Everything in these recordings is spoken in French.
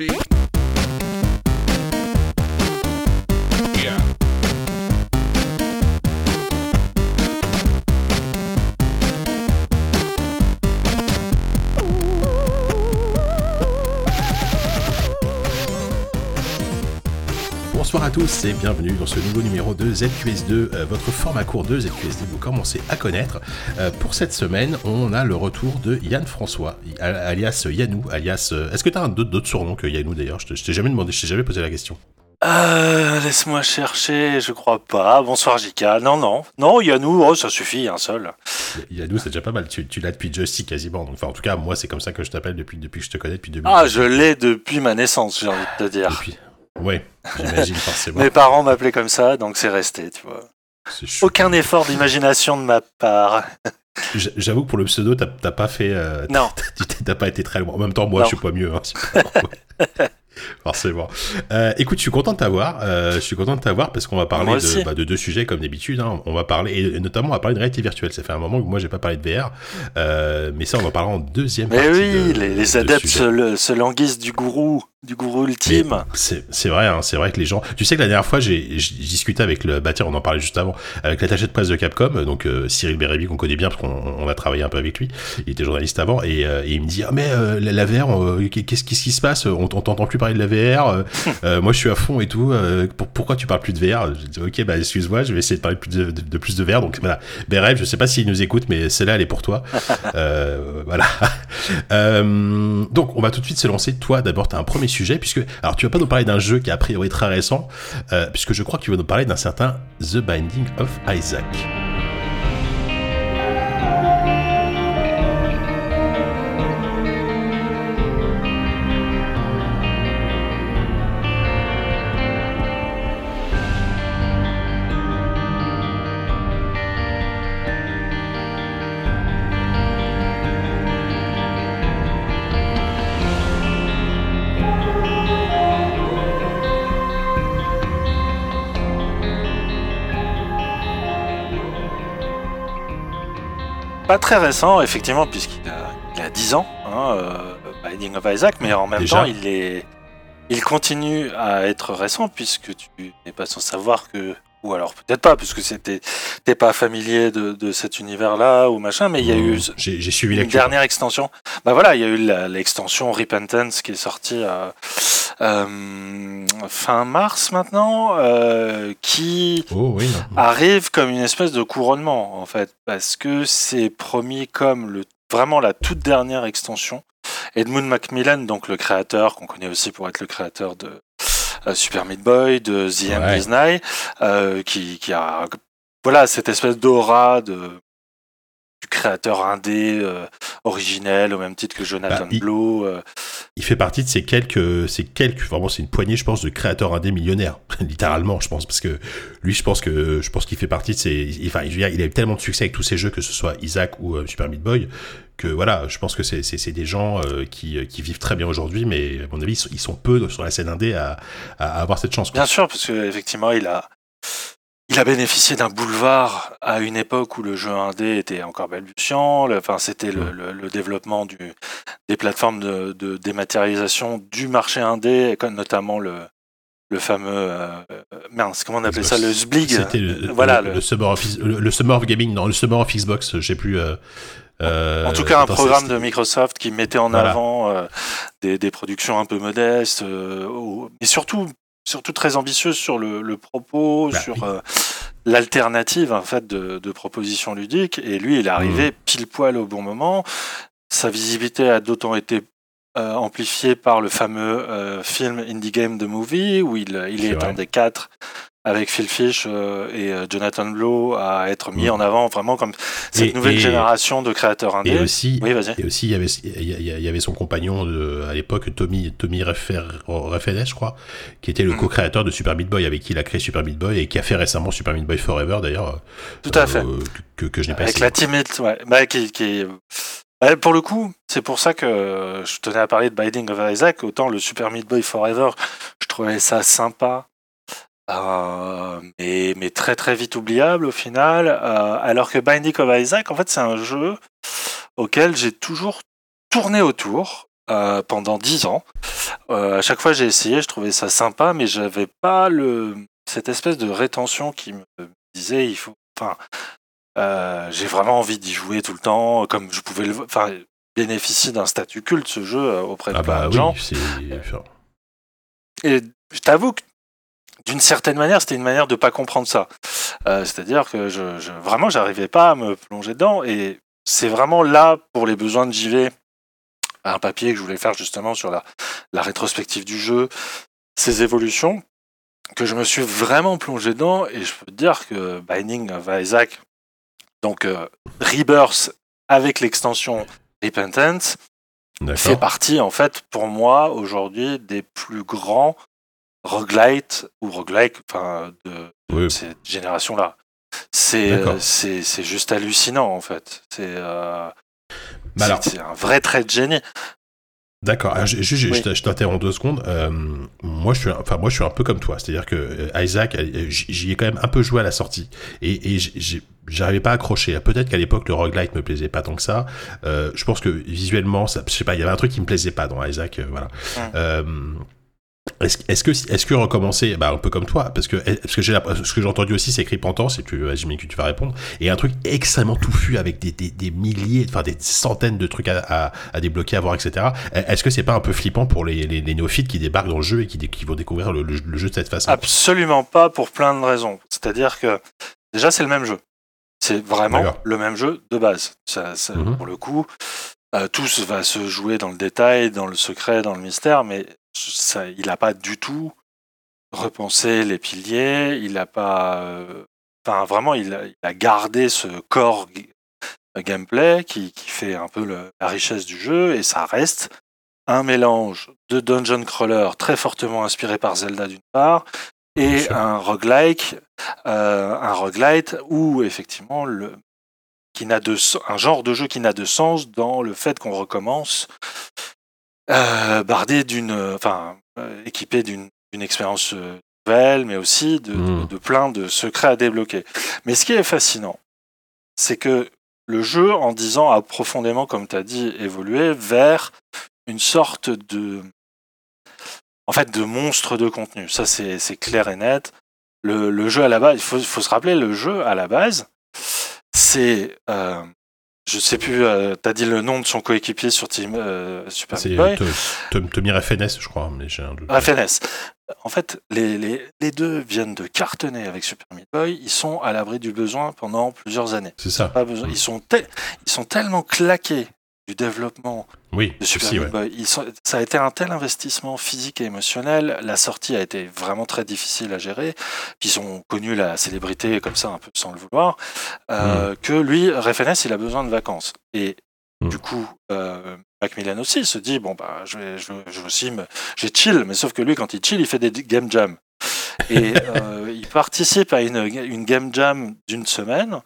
T. à tous et bienvenue dans ce nouveau numéro de ZQS2, euh, votre format court de ZQSD vous commencez à connaître. Euh, pour cette semaine, on a le retour de Yann François, al- alias Yannou, alias... euh, Est-ce que tu as d'autres surnoms que Yannou d'ailleurs? Je t'ai jamais demandé, je t'ai jamais posé la question. Euh, laisse-moi chercher, je crois pas. Bonsoir Jika. Non, non. Non, Yannou, oh, ça suffit, un seul. Yannou, c'est déjà pas mal, tu, tu l'as depuis Justy quasiment. Donc, enfin, en tout cas, moi, c'est comme ça que je t'appelle depuis, depuis que je te connais, depuis 2000. Ah, je l'ai depuis ma naissance, j'ai envie de te dire. Depuis... Ouais, j'imagine forcément. Mes parents m'appelaient comme ça, donc c'est resté, tu vois. Aucun effort d'imagination de ma part. J'avoue que pour le pseudo, t'as pas fait... euh, Non. T'as pas été très loin. En même temps, moi, Non. je suis pas mieux. hein, pas-. Forcément. Euh, écoute, je suis content de t'avoir. Euh, je suis content de t'avoir parce qu'on va parler de, bah, de deux sujets comme d'habitude. hein. On va parler et notamment on va parler de réalité virtuelle. Ça fait un moment que moi j'ai pas parlé de VR, euh, mais ça on en parlera en deuxième Mais partie. oui, de- les, les de adeptes sujet. se, le- se languissent du gourou, du gourou ultime. C'est vrai, hein, c'est vrai que les gens. Tu sais que la dernière fois, j'ai discuté avec le. Tiens, on en parlait juste avant, avec l'attaché de presse de Capcom, donc euh, Cyril Bérébi qu'on connaît bien parce qu'on on a travaillé un peu avec lui. Il était journaliste avant et, euh, et il me dit ah mais euh, la, la VR, euh, qu'est-ce qu'est-ce qui se passe? On t'entend plus parler de la VR. euh, euh, moi, je suis à fond et tout. euh, pour- pourquoi tu parles plus de VR Je dis ok, bah excuse-moi, je vais essayer de parler plus de, de- de plus de VR. Donc voilà, Béréb, je sais pas s'il nous écoute, mais celle-là, elle est pour toi. Euh, voilà. Euh, donc, on va tout de suite se lancer. Toi, d'abord, tu as un premier sujet, puisque. Alors, tu vas pas nous parler d'un jeu qui a priori très récent, euh, puisque je crois que tu vas nous parler d'un certain The Binding of Isaac. Pas très récent, effectivement, puisqu'il a, il a 10 ans, hein, euh, Binding of Isaac, mais en même Déjà. temps, il est, il continue à être récent, puisque tu n'es pas sans savoir que, ou alors peut-être pas, puisque c'était, t'es pas familier de, de cet univers-là ou machin, mais il y a eu J'ai j'ai suivi une dernière extension. Bah voilà, il y a eu la- l'extension Repentance qui est sortie euh, euh, fin mars maintenant, euh, qui Oh oui. arrive comme une espèce de couronnement en fait, parce que c'est promis comme le vraiment la toute dernière extension. Edmund Macmillan, donc le créateur qu'on connaît aussi pour être le créateur de euh, Super Meat Boy, de The Ouais. Disney, euh, qui, qui a voilà cette espèce d'aura de du créateur indé euh, originel au même titre que Jonathan Bah, il- Blow. euh, Il fait partie de ces quelques, ces quelques, vraiment, c'est une poignée, je pense, de créateurs indés millionnaires, littéralement, je pense, parce que lui, je pense que, je pense qu'il fait partie de ces, enfin, il a eu tellement de succès avec tous ses jeux, que ce soit Isaac ou euh, Super Meat Boy, que voilà, je pense que c'est, des gens euh, qui, qui vivent très bien aujourd'hui, mais à mon avis, ils sont, ils sont peu sur la scène indé à, à avoir cette chance. quoi. Bien sûr, parce qu'effectivement, il a, il a bénéficié d'un boulevard à une époque où le jeu indé était encore balbutiant. le- Enfin, c'était le, Ouais. le- le développement du, des plateformes de, de dématérialisation du marché indé, comme notamment le, le fameux. euh, mince, comment on appelait ça Le Zblig. C'était Voilà, le, Summer of, le, le Summer of Gaming, non, le Summer of Xbox, je sais plus. euh, euh, En tout cas, un programme de Microsoft qui mettait en Voilà. avant euh, des, des productions un peu modestes, mais surtout, surtout très ambitieuses sur le, le propos, Bah, sur euh, l'alternative en fait de, de propositions ludiques. Et lui, il est arrivé Mmh. pile poil au bon moment. Sa visibilité a d'autant été euh, amplifiée par le fameux euh, film Indie Game The Movie, où il, est un des quatre avec Phil Fish euh, et euh, Jonathan Blow à être mis Mm. en avant vraiment comme cette Et- nouvelle et- génération de créateurs indés. Et aussi, Oui. Et aussi, il y avait, il y, son compagnon de, à l'époque, Tommy, Tommy je crois, qui était le Mhm. co-créateur de Super Meat Boy, avec qui il a créé Super Meat Boy et qui a fait récemment Super Meat Boy Forever, d'ailleurs. Tout à euh, fait. Que, que je n'ai pas Avec essayé. la Team Hit, ouais. Bah, qui, qui... Ouais, pour le coup, c'est pour ça que je tenais à parler de Binding of Isaac. Autant le Super Meat Boy Forever, je trouvais ça sympa, mais, mais très très vite oubliable au final. Euh, alors que Binding of Isaac, en fait, c'est un jeu auquel j'ai toujours tourné autour. euh, pendant 10 ans. Euh, à chaque fois j'ai essayé, je trouvais ça sympa, mais j'avais pas le cette espèce de rétention qui me disait il faut. Enfin, euh, j'ai vraiment envie d'y jouer tout le temps, comme je pouvais le. Enfin, bénéficie d'un statut culte ce jeu euh, auprès de Ah plein bah de oui, gens. Et je t'avoue que d'une certaine manière, c'était une manière de pas comprendre ça. Euh, C'est-à-dire que je, je vraiment, j'arrivais pas à me plonger dedans. Et c'est vraiment là, pour les besoins de JV, un papier que je voulais faire justement sur la, la rétrospective du jeu, ses évolutions, que je me suis vraiment plongé dedans. Et je peux te dire que Binding of Isaac, donc euh, Rebirth avec l'extension Repentance, fait partie, en fait, pour moi, aujourd'hui, des plus grands roguelites ou roguelike enfin, de, cette génération-là. C'est D'accord. c'est c'est juste hallucinant, en fait. C'est euh, Bah c'est- c'est un vrai trait de génie. D'accord. Alors, je, je- je- Oui. je t- je t'interromps deux secondes. Euh, moi, je suis, un- enfin, moi, je suis un peu comme toi. C'est-à-dire que euh, Isaac, euh, j'y ai quand même un peu joué à la sortie, et, et j'ai- j'arrivais pas à accrocher. Peut-être qu'à l'époque, le roguelite me plaisait pas tant que ça. Euh, je pense que visuellement, ça, je sais pas, il y avait un truc qui me plaisait pas dans Isaac. euh, voilà. Hum. Est-ce est-ce que est-ce que recommencer bah un peu comme toi parce que parce que j'ai la- ce que j'ai entendu aussi c'est Repentance et tu vas-y que tu vas répondre et un truc extrêmement touffu avec des, des, des milliers enfin des centaines de trucs à, à, à débloquer à voir etc est-ce que c'est pas un peu flippant pour les, les, les néophytes qui débarquent dans le jeu et qui, vont découvrir le, le- le jeu de cette façon? Absolument pas pour plein de raisons. C'est-à-dire que, déjà, c'est le même jeu. C'est vraiment le même jeu de base. Ça, ça- Mhm. Pour le coup, euh, tout se- va se jouer dans le détail, dans le secret, dans le mystère, mais ça, il n'a pas du tout repensé les piliers. Il n'a pas. euh, Enfin, vraiment, il a, il a gardé ce corps g- gameplay qui, qui fait un peu le- la richesse du jeu et ça reste un mélange de dungeon crawler très fortement inspiré par Zelda d'une part et un roguelike, euh, un roguelite où effectivement le qui n'a de un genre de jeu qui n'a de sens dans le fait qu'on recommence euh, bardé d'une enfin euh, équipé d'une expérience euh, nouvelle mais aussi de, Mm. de, de plein de secrets à débloquer. Mais ce qui est fascinant, c'est que le jeu en 10 ans a profondément comme tu as dit évolué vers une sorte de en fait de monstre de contenu. Ça c'est c'est clair et net. Le, le jeu à la base, il faut, faut se rappeler, le jeu à la base, c'est euh, je sais plus, euh, t'as dit le nom de son coéquipier sur Team euh, Super c'est Temir FNS je crois mais j'ai un doute. FNS. En fait, les, les, les deux viennent de cartonner avec Super Meat Boy. Ils sont à l'abri du besoin pendant plusieurs années. c'est ça Pas besoin. Ils, sont te- ils sont tellement claqués du développement oui de Super Meat ouais. Boy. Ils sont- ça a été un tel investissement physique et émotionnel. La sortie a été vraiment très difficile à gérer. Ils ont connu la célébrité comme ça, un peu sans le vouloir. euh, Que lui, Refenes, il a besoin de vacances. Et Mm. du coup, euh, Macmillan aussi il se dit bon bah je vais, je, je aussi me, j'ai chill, mais sauf que lui quand il chill, il fait des game jams. Et euh, il participe à une, une game jam d'une semaine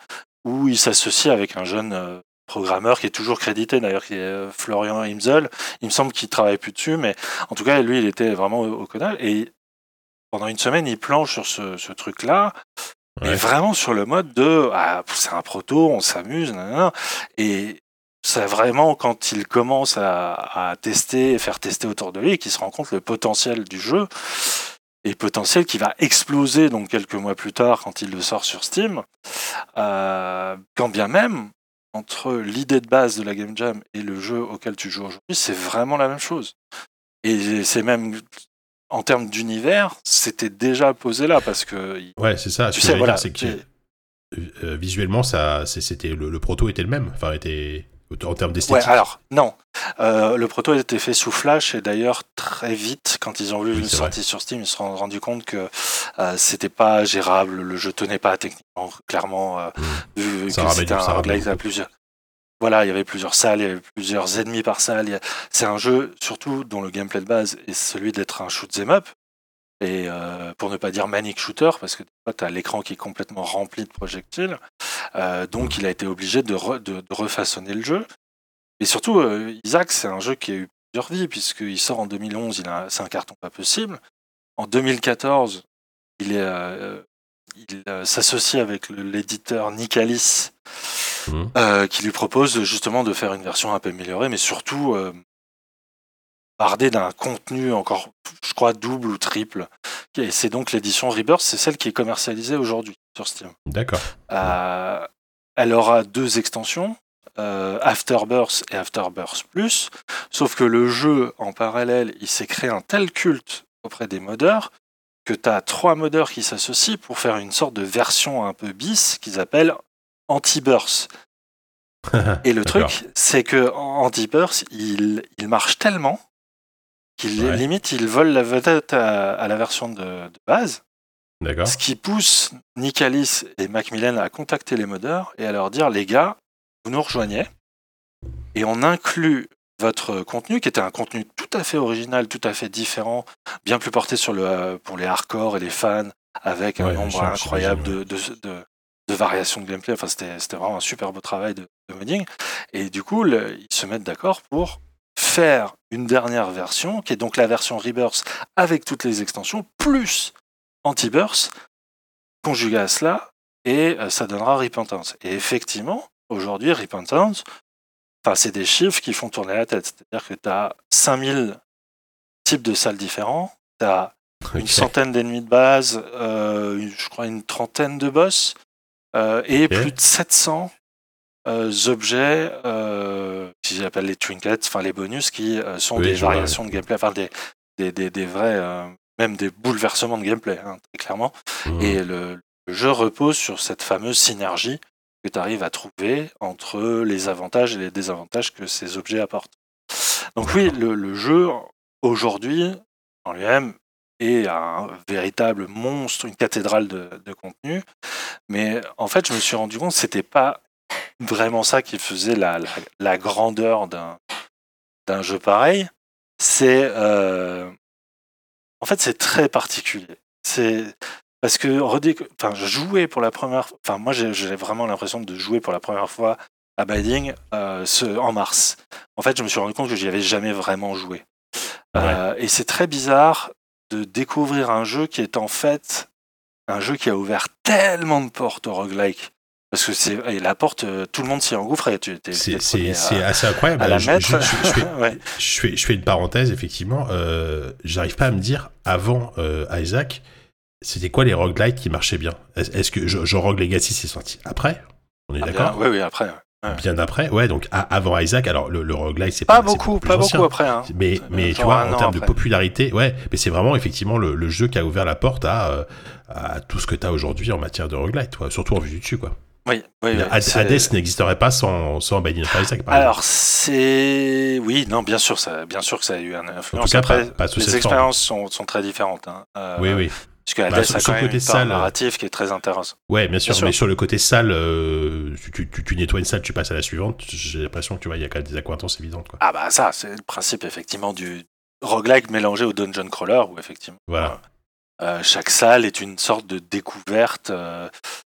où il s'associe avec un jeune euh, programmeur qui est toujours crédité d'ailleurs, qui est euh, Florian Imzel. Il me semble qu'il travaille plus dessus, mais en tout cas, lui, il était vraiment au, canal. Et pendant une semaine, il planche sur ce, ce truc-là, mais Ouais. vraiment sur le mode de ah, c'est un proto, on s'amuse, nanana. Et c'est vraiment quand il commence à, à tester et faire tester autour de lui qu'il se rend compte le potentiel du jeu et potentiel qui va exploser donc quelques mois plus tard quand il le sort sur Steam. Euh, quand bien même entre l'idée de base de la game jam et le jeu auquel tu joues aujourd'hui, c'est vraiment la même chose. Et c'est même en termes d'univers, c'était déjà posé là parce que Ouais, c'est ça. tu Ce que sais j'allais voilà, dire, c'est que c'est- euh, visuellement, ça, c'était le, le proto était le même. Enfin, était en termes Ouais, d'esthétique. alors, non. Euh, le proto a été fait sous Flash et d'ailleurs très vite, quand ils ont vu Oui, une sortie sur Steam, ils se sont rendus compte que euh, c'était pas gérable, le jeu tenait pas techniquement, clairement, euh, Mm. vu Ça que c'était un roguelike à plusieurs. Voilà, il y avait plusieurs salles, il y avait plusieurs ennemis par salle. a- C'est un jeu, surtout, dont le gameplay de base est celui d'être un shoot 'em up. Et euh, pour ne pas dire manic shooter, parce que tu as l'écran qui est complètement rempli de projectiles. Euh, donc il a été obligé de, re- de- de refaçonner le jeu. Et surtout, euh, Isaac, c'est un jeu qui a eu plusieurs vies, puisqu'il sort en 2011, il a- c'est un carton pas possible. En 2014, il, est, il s'associe avec l'éditeur Nicalis, euh, qui lui propose justement de faire une version un peu améliorée, mais surtout bardé d'un contenu encore, je crois, double ou triple. Et c'est donc l'édition Rebirth, c'est celle qui est commercialisée aujourd'hui sur Steam. D'accord. Euh, elle aura deux extensions, euh, Afterbirth et Afterbirth Plus, sauf que le jeu, en parallèle, il s'est créé un tel culte auprès des modeurs que tu as trois modeurs qui s'associent pour faire une sorte de version un peu bis qu'ils appellent Anti-Burst. Et le truc, c'est que Anti-Burst, il, il marche tellement qu'il Ouais. limite, il vole la vedette à, à la version de, de base. D'accord. Ce qui pousse Nicalis et Macmillan à contacter les modeurs et à leur dire les gars, vous nous rejoignez et on inclut votre contenu qui était un contenu tout à fait original, tout à fait différent, bien plus porté sur le pour les hardcore et les fans avec un nombre incroyable de, de, de- de variations de gameplay. Enfin, c'était c'était vraiment un super beau travail de, de modding. Et du coup, le- ils se mettent d'accord pour faire une dernière version, qui est donc la version Rebirth avec toutes les extensions, plus Anti-Burst, conjugué à cela, et euh, ça donnera Repentance. Et effectivement, aujourd'hui, Repentance, enfin, c'est des chiffres qui font tourner la tête. C'est-à-dire que tu as 5000 types de salles différents, tu as une centaine d'ennemis de base, euh, je crois une trentaine de boss, euh, et plus de 700 euh, objets, euh, que j'appelle les trinkets, enfin les bonus, qui euh, sont Oui, des vois, variations de gameplay, enfin des, des, des, des vrais, euh, même des bouleversements de gameplay, hein, très clairement. Mhm. Et le, le jeu repose sur cette fameuse synergie que tu arrives à trouver entre les avantages et les désavantages que ces objets apportent. Donc oui, le, le jeu, aujourd'hui, en lui-même, est un véritable monstre, une cathédrale de, de contenu. Mais en fait, je me suis rendu compte que c'était pas vraiment ça qui faisait la, la, la grandeur d'un d'un jeu pareil. C'est euh, en fait c'est très particulier. C'est parce que enfin, jouais pour la première, enfin moi j'ai j'ai vraiment l'impression de jouer pour la première fois à Binding euh, ce, en mars. En fait, je me suis rendu compte que j'y avais jamais vraiment joué. Euh, et c'est très bizarre de découvrir un jeu qui est en fait un jeu qui a ouvert tellement de portes au roguelike. Parce que c'est et la porte, euh, tout le monde s'y t'es C'est assez incroyable. à la Je- fais- Ouais. je fais, je fais une parenthèse, effectivement. Euh, J'arrive pas à me dire, avant euh, Isaac, c'était quoi les roguelites qui marchaient bien? Est-ce que je, je Rogue Legacy c'est sorti après? On est Ah, d'accord? Oui, oui, après. ouais. Bien après? Ouais, donc à- avant Isaac, alors le, le roguelite, c'est pas, Pas beaucoup, pas ancien. beaucoup après. Hein. Mais, mais tu genre vois, en termes de popularité, ouais, mais c'est vraiment effectivement le, le jeu qui a ouvert la porte à, à tout ce que tu as aujourd'hui en matière de roguelite, surtout en vue du dessus. Quoi. Oui, oui, oui, Hades n'existerait pas sans, sans Binding of Isaac, par Alors c'est oui, non, bien sûr, ça, bien sûr que ça a eu une influence. cas, Après, pas- pas sous les expériences sont, sont très différentes. Hein. Euh. Oui, oui. Parce que Hades Bah, sur- a quand le même côté une salle, narrative qui est très intéressante. Ouais, bien sûr, sûr. mais sur le côté salle, euh, tu, tu- tu nettoies une salle, tu passes à la suivante, j'ai l'impression que tu vois, il y a quand même des accointances évidentes. Quoi. Ah bah ça, c'est le principe effectivement du roguelike mélangé au dungeon crawler où effectivement Voilà. euh, chaque salle est une sorte de découverte. euh,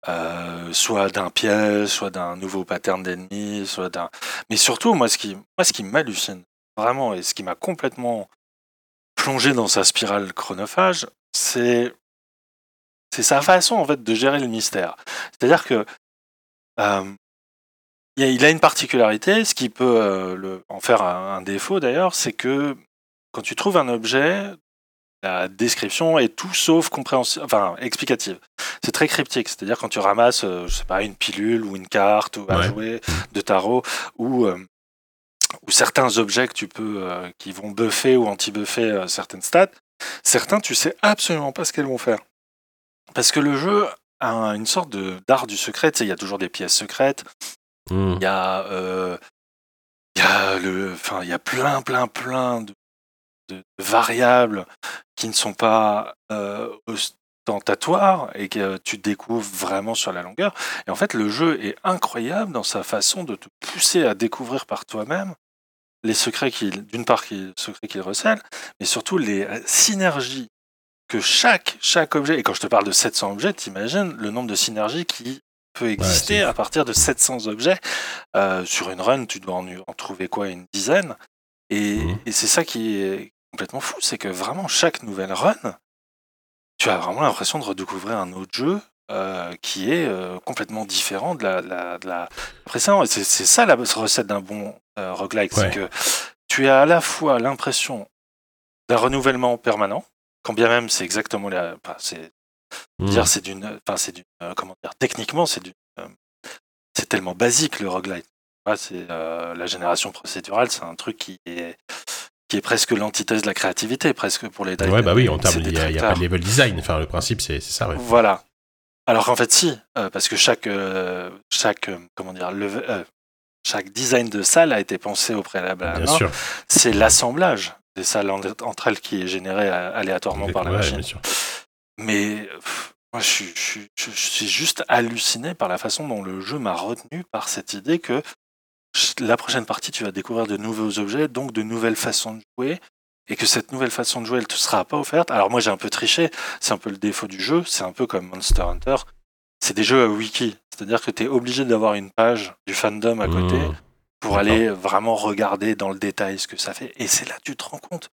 euh, soit d'un piège, soit d'un nouveau pattern d'ennemis, soit d'un. Mais surtout, moi, ce qui, moi, m'hallucine vraiment et ce qui m'a complètement plongé dans sa spirale chronophage, c'est c'est sa façon en fait de gérer le mystère. C'est-à-dire que euh, il a- une particularité, ce qui peut euh, en faire un défaut d'ailleurs, c'est que quand tu trouves un objet, la description est tout sauf compréhensible, enfin explicative. C'est très cryptique, c'est-à-dire quand tu ramasses, euh, je sais pas, une pilule ou une carte ou un Ouais. jouet de tarot ou euh, ou certains objets que tu peux, euh, qui vont buffer ou anti-buffer certaines stats, certains tu sais absolument pas ce qu'elles vont faire, parce que le jeu a un- une sorte de d'art du secret. Tu sais, il y a toujours des pièces secrètes. Mmh. Il y a, il y a le, enfin, il y a plein, plein, plein de, de variables qui ne sont pas euh, ostentatoires et que tu découvres vraiment sur la longueur. Et en fait, le jeu est incroyable dans sa façon de te pousser à découvrir par toi-même les secrets qu'il, d'une part, les secrets qu'il recèle, mais surtout les euh, synergies que chaque, chaque objet, et quand je te parle de 700 objets, t'imagines le nombre de synergies qui peut exister à partir de 700 objets. Euh, sur une run, tu dois en, en trouver quoi Une dizaine. Et, Mhm. et c'est ça qui est complètement fou, c'est que vraiment chaque nouvelle run, tu as vraiment l'impression de redécouvrir un autre jeu euh, qui est euh, complètement différent de la, de la, de la précédente. Et c'est c'est ça la recette d'un bon euh, roguelike, Ouais. c'est que tu as à la fois l'impression d'un renouvellement permanent, quand bien même c'est exactement la. Enfin, c'est Hmm. dire c'est d'une. Enfin, c'est d'une. euh, comment dire Techniquement, c'est d'une. c'est tellement basique le roguelite. Ouais, c'est la génération procédurale, c'est un truc qui est qui est presque l'antithèse de la créativité, presque pour les. Ouais, bah oui, en termes, il n'y a, il y a pas détracteurs. de level design. Enfin, le principe, c'est ça, ouais. Voilà. Alors qu'en fait, si, euh, parce que chaque, euh, chaque, euh, comment dire, euh, chaque design de salle a été pensé au préalable. à Bien sûr. C'est l'assemblage des salles en- entre elles qui est généré aléatoirement par la Ouais, machine. bien sûr. Mais pff, moi, je suis, je, suis, je- je suis juste halluciné par la façon dont le jeu m'a retenu par cette idée que la prochaine partie, tu vas découvrir de nouveaux objets, donc de nouvelles façons de jouer, et que cette nouvelle façon de jouer, elle te sera pas offerte. Alors moi, j'ai un peu triché, c'est un peu le défaut du jeu, c'est un peu comme Monster Hunter. C'est des jeux à wiki, c'est-à-dire que tu es obligé d'avoir une page du fandom à côté Hmm. pour aller vraiment regarder dans le détail ce que ça fait. Et c'est là que tu te rends compte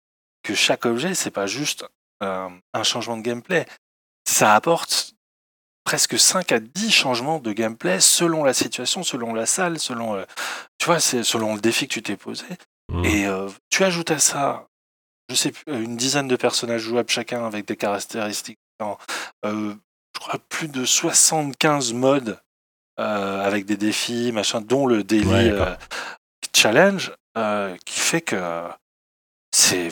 que chaque objet, c'est pas juste euh, un changement de gameplay. Ça apporte presque 5 à 10 changements de gameplay selon la situation, selon la salle, selon, euh, tu vois, c'est selon le défi que tu t'es posé. Hmm. Et euh, tu ajoutes à ça, je sais plus, euh, une dizaine de personnages jouables chacun avec des caractéristiques différentes. Euh, je crois plus de 75 modes euh, avec des défis, machin, dont le daily Ouais, challenge, qui fait que c'est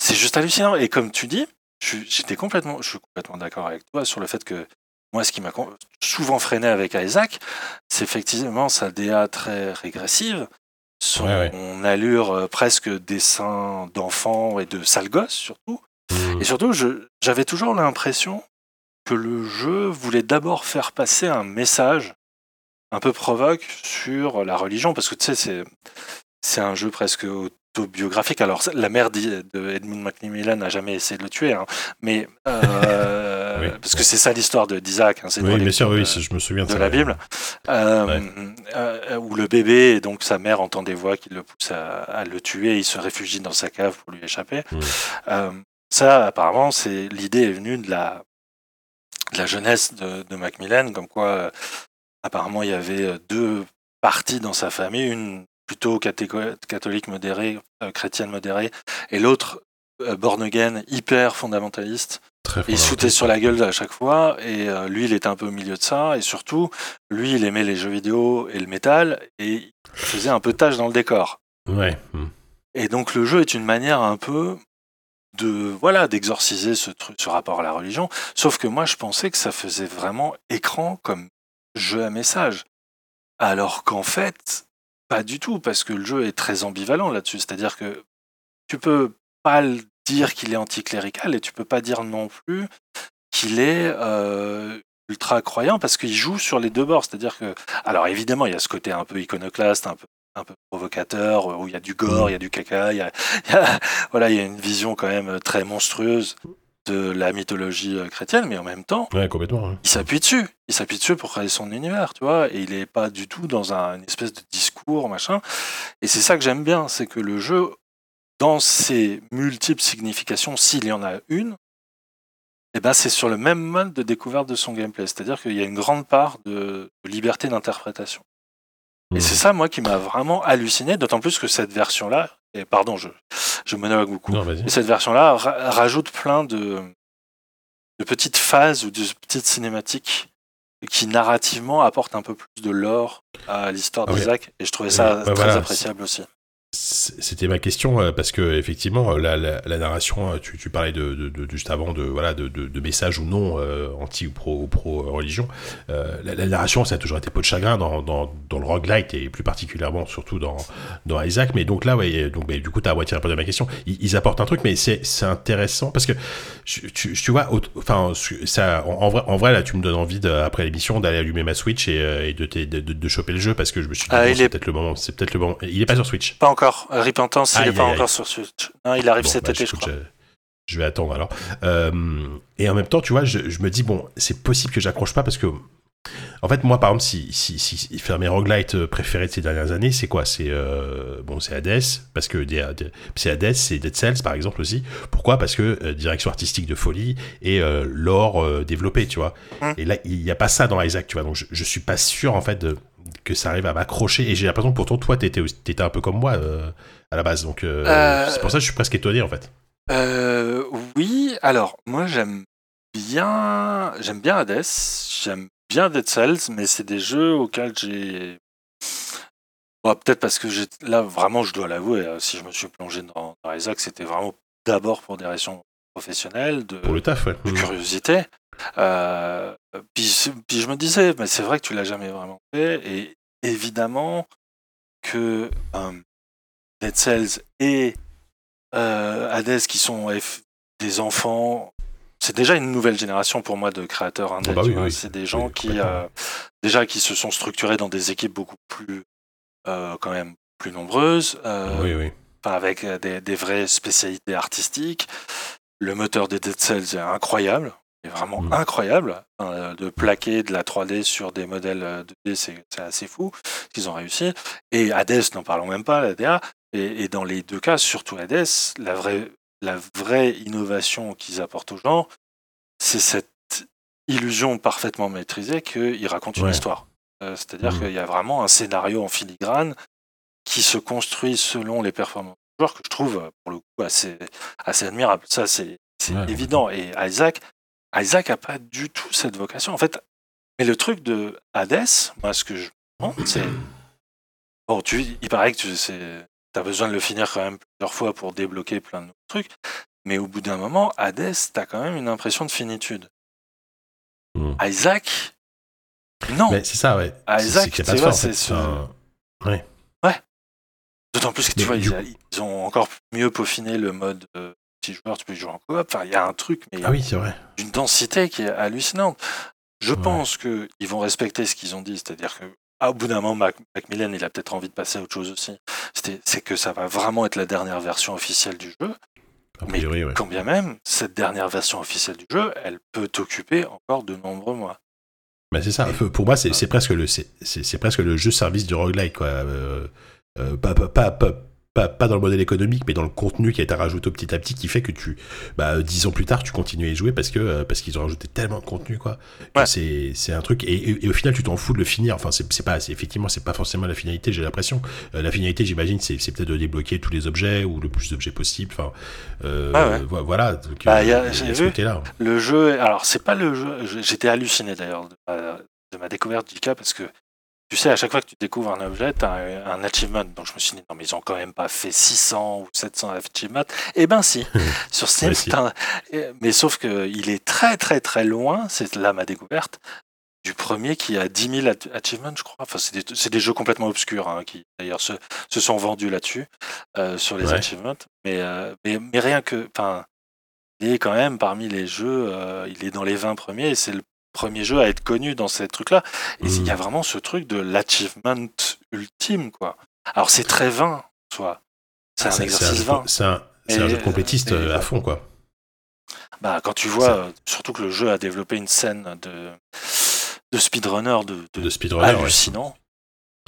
c'est juste hallucinant. Et comme tu dis, j'étais complètement, je suis complètement d'accord avec toi sur le fait que moi, ce qui m'a souvent freiné avec Isaac, c'est effectivement sa DA très régressive, son Ouais, allure euh, presque dessin d'enfant et de sale gosse surtout. Hmm. Et surtout, j'avais toujours l'impression que le jeu voulait d'abord faire passer un message un peu provoque sur la religion, parce que tu sais, c'est, c'est un jeu presque autobiographique. Alors, la mère d'I- de Edmund Macmillan n'a jamais essayé de le tuer, hein, mais euh, Oui. parce que c'est ça l'histoire d'Isaac. hein, c'est Oui, bien sûr, oui, je me souviens de, ça, la. Bible, euh, Ouais. euh, où le bébé et donc sa mère entend des voix qui le poussent à, à le tuer, il se réfugie dans sa cave pour lui échapper. Mm. Euh, ça, apparemment, c'est l'idée est venue de la, de la jeunesse de, de Macmillan, comme quoi, euh, apparemment, il y avait euh, deux parties dans sa famille, une plutôt catholique modérée, euh, chrétienne modérée, et l'autre euh, born again, hyper fondamentaliste. Très il fondamental. sur la gueule à chaque fois, et euh, lui, il était un peu au milieu de ça, et surtout, lui, il aimait les jeux vidéo et le métal, et il faisait un peu tâche dans le décor. Ouais. hmm. Et donc, le jeu est une manière un peu de, voilà, d'exorciser ce truc, ce rapport à la religion, sauf que moi, je pensais que ça faisait vraiment écran comme jeu à message. Alors qu'en fait, pas du tout, parce que le jeu est très ambivalent là-dessus, c'est-à-dire que tu peux pas le dire qu'il est anticlérical et tu peux pas dire non plus qu'il est euh, ultra croyant parce qu'il joue sur les deux bords. C'est-à-dire que, alors évidemment, il y a ce côté un peu iconoclaste, un peu, un peu provocateur, où il y a du gore, il y a du caca, il y a, il y a- voilà, il y a une vision quand même très monstrueuse de la mythologie euh, chrétienne, mais en même temps, Ouais, complètement. hein. il s'appuie dessus. Il s'appuie dessus pour créer son univers, tu vois, et il est pas du tout dans un, une espèce de discours, machin. Et c'est ça que j'aime bien, c'est que le jeu, dans ses multiples significations, s'il y en a une, eh ben c'est sur le même mode de découverte de son gameplay. C'est-à-dire qu'il y a une grande part de, liberté d'interprétation. Et Hmm. c'est ça, moi, qui m'a vraiment halluciné, d'autant plus que cette version-là, et pardon, je, je monologue beaucoup, Non, et cette version-là ra- rajoute plein de, de petites phases ou de petites cinématiques qui narrativement apportent un peu plus de lore à l'histoire Ah oui. d'Isaac. Et je trouvais ça bah très voilà, appréciable aussi. C'était ma question euh, parce que effectivement euh, la, la, la narration, euh, tu, tu parlais de, de, de- juste avant de voilà de, messages ou non euh, anti ou pro ou pro religion. Euh, la, la narration, ça a toujours été peau de chagrin dans, dans, dans le roguelite et plus particulièrement surtout dans dans Isaac. Mais donc là, ouais, donc mais du coup, t'as à moitié répondu à ma question. Ils, ils apportent un truc, mais c'est intéressant parce que tu, tu, tu vois, enfin ça en, en vrai en vrai là, tu me donnes envie après l'émission d'aller allumer ma Switch et, et de, te- de, de, de choper le jeu parce que je me suis dit Ah, bon, c'est est- peut-être le moment, c'est peut-être le moment. Il est pas sur Switch. Pas encore. Repentance, il n'est pas aïe, encore aïe. sur Switch. Non, il arrive Bon, cet bah, été, je crois. Je, je vais attendre alors. Euh, et en même temps, tu vois, je, je me dis, bon, c'est possible que j'accroche pas parce que. En fait, moi, par exemple, si, si, si, si faire mes roguelites euh, préférés de ces dernières années, c'est quoi? C'est euh, bon, c'est Hades, parce que c'est Hades, c'est Dead Cells, par exemple aussi. Pourquoi? Parce que euh, direction artistique de folie et euh, lore euh, développé, tu vois. Hum. Et là, il n'y a pas ça dans Isaac, tu vois. Donc, je, je suis pas sûr, en fait, de, que ça arrive à m'accrocher. Et j'ai l'impression que pourtant, toi, t'étais, étais un peu comme moi euh, à la base. Donc, euh, Euh, c'est pour ça que je suis presque étonné, en fait. Oui, alors moi j'aime bien, j'aime bien Hades, j'aime bien Dead Cells, mais c'est des jeux auxquels j'ai, Bon, peut-être parce que j'ai, là vraiment je dois l'avouer, si je me suis plongé dans, dans Isaac, c'était vraiment d'abord pour des raisons professionnelles, de, Pour le taf, ouais. de curiosité. Euh, puis, je me disais, mais c'est vrai que tu l'as jamais vraiment fait, et évidemment que euh, Dead Cells et euh, Hades, qui sont des enfants, c'est déjà une nouvelle génération pour moi de créateurs indés. Ah bah oui, oui. C'est des gens Oui, qui, euh, déjà, qui se sont structurés dans des équipes beaucoup plus, euh, quand même, plus nombreuses. Oui, oui. enfin, avec des, des vraies spécialités artistiques. Le moteur de Dead Cells est incroyable, est vraiment Mm. incroyable. Enfin, euh, de plaquer de la 3D sur des modèles euh, 2D, c'est c'est assez fou ce qu'ils ont réussi. Et Hades, n'en parlons même pas, la DA. Et, et dans les deux cas, surtout Hades, la vraie, la vraie innovation qu'ils apportent aux gens, c'est cette illusion parfaitement maîtrisée qu'ils racontent une Ouais. histoire. Euh, C'est-à-dire Mm. qu'il y a vraiment un scénario en filigrane qui se construit selon les performances du joueur que je trouve euh, pour le coup assez, assez admirable. Ça, c'est c'est Ouais, évident. Et Isaac, Isaac a pas du tout cette vocation. En fait, mais le truc de Hades, moi, ce que je me demande, c'est. Bon, tu, il paraît que tu as besoin de le finir quand même plusieurs fois pour débloquer plein de trucs. Mais au bout d'un moment, Hades, tu as quand même une impression de finitude. Mm. Isaac, non. Mais c'est ça, ouais. Isaac, tu vois, c'est ce- Enfin, D'autant plus que Mais tu vois, ils ont encore mieux peaufiné le mode euh, petit joueur, tu peux y jouer en coop. Enfin, il y a un truc, mais Ah oui, c'est vrai. d'une densité qui est hallucinante. Je Ouais. pense qu'ils vont respecter ce qu'ils ont dit, c'est-à-dire que ah, au bout d'un moment, Mac- Macmillan, il a peut-être envie de passer à autre chose aussi. C'est que ça va vraiment être la dernière version officielle du jeu. A Mais priori, ouais. Quand bien même, cette dernière version officielle du jeu, elle peut t'occuper encore de nombreux mois. Bah, c'est ça. Pour moi, c'est presque le c'est presque le jeu service du roguelike quoi. Euh, euh, pas, pas, pas, pas, dans le modèle économique, mais dans le contenu qui a été rajouté petit à petit, qui fait que tu, bah, dix ans plus tard, tu continues à y jouer parce que euh, parce qu'ils ont rajouté tellement de contenu quoi. Ouais. C'est un truc et, et- et au final, tu t'en fous de le finir. Enfin, c'est pas effectivement, c'est pas forcément la finalité. J'ai l'impression. Euh, la finalité, j'imagine, c'est peut-être de débloquer tous les objets ou le plus d'objets possible. Enfin, euh, Ah ouais. vo- voilà. Donc, Bah, euh, y a- il y a j'ai ce vu. côté-là. Le jeu, alors c'est pas le jeu, je- j'étais halluciné d'ailleurs de ma découverte du cas parce que tu sais, à chaque fois que tu découvres un objet, tu as un, un achievement. Donc je me suis dit, non, mais ils ont quand même pas fait 600 ou 700 achievements. Eh ben si, sur Steam, si. mais sauf qu'il est très très très loin, c'est là ma découverte, du premier qui a 10 000 ach- achievements, je crois. Enfin, c'est des, jeux complètement obscurs hein, qui d'ailleurs se, se sont vendus là-dessus, euh, sur les Ouais. achievements. Mais, euh, mais, mais rien que. Enfin, il est quand même parmi les jeux, euh, il est dans les 20 premiers et c'est le premier jeu à être connu dans ces trucs-là. Et Mm. il y a vraiment ce truc de l'achievement ultime, quoi. Alors c'est très vain, soit. C'est un C'est- exercice vain. C'est un, un jeu complétiste et- euh, à fond, quoi. Bah, quand tu vois, euh, surtout que le jeu a développé une scène de, de speedrunner de, de De speedrunner, ouais. hallucinant.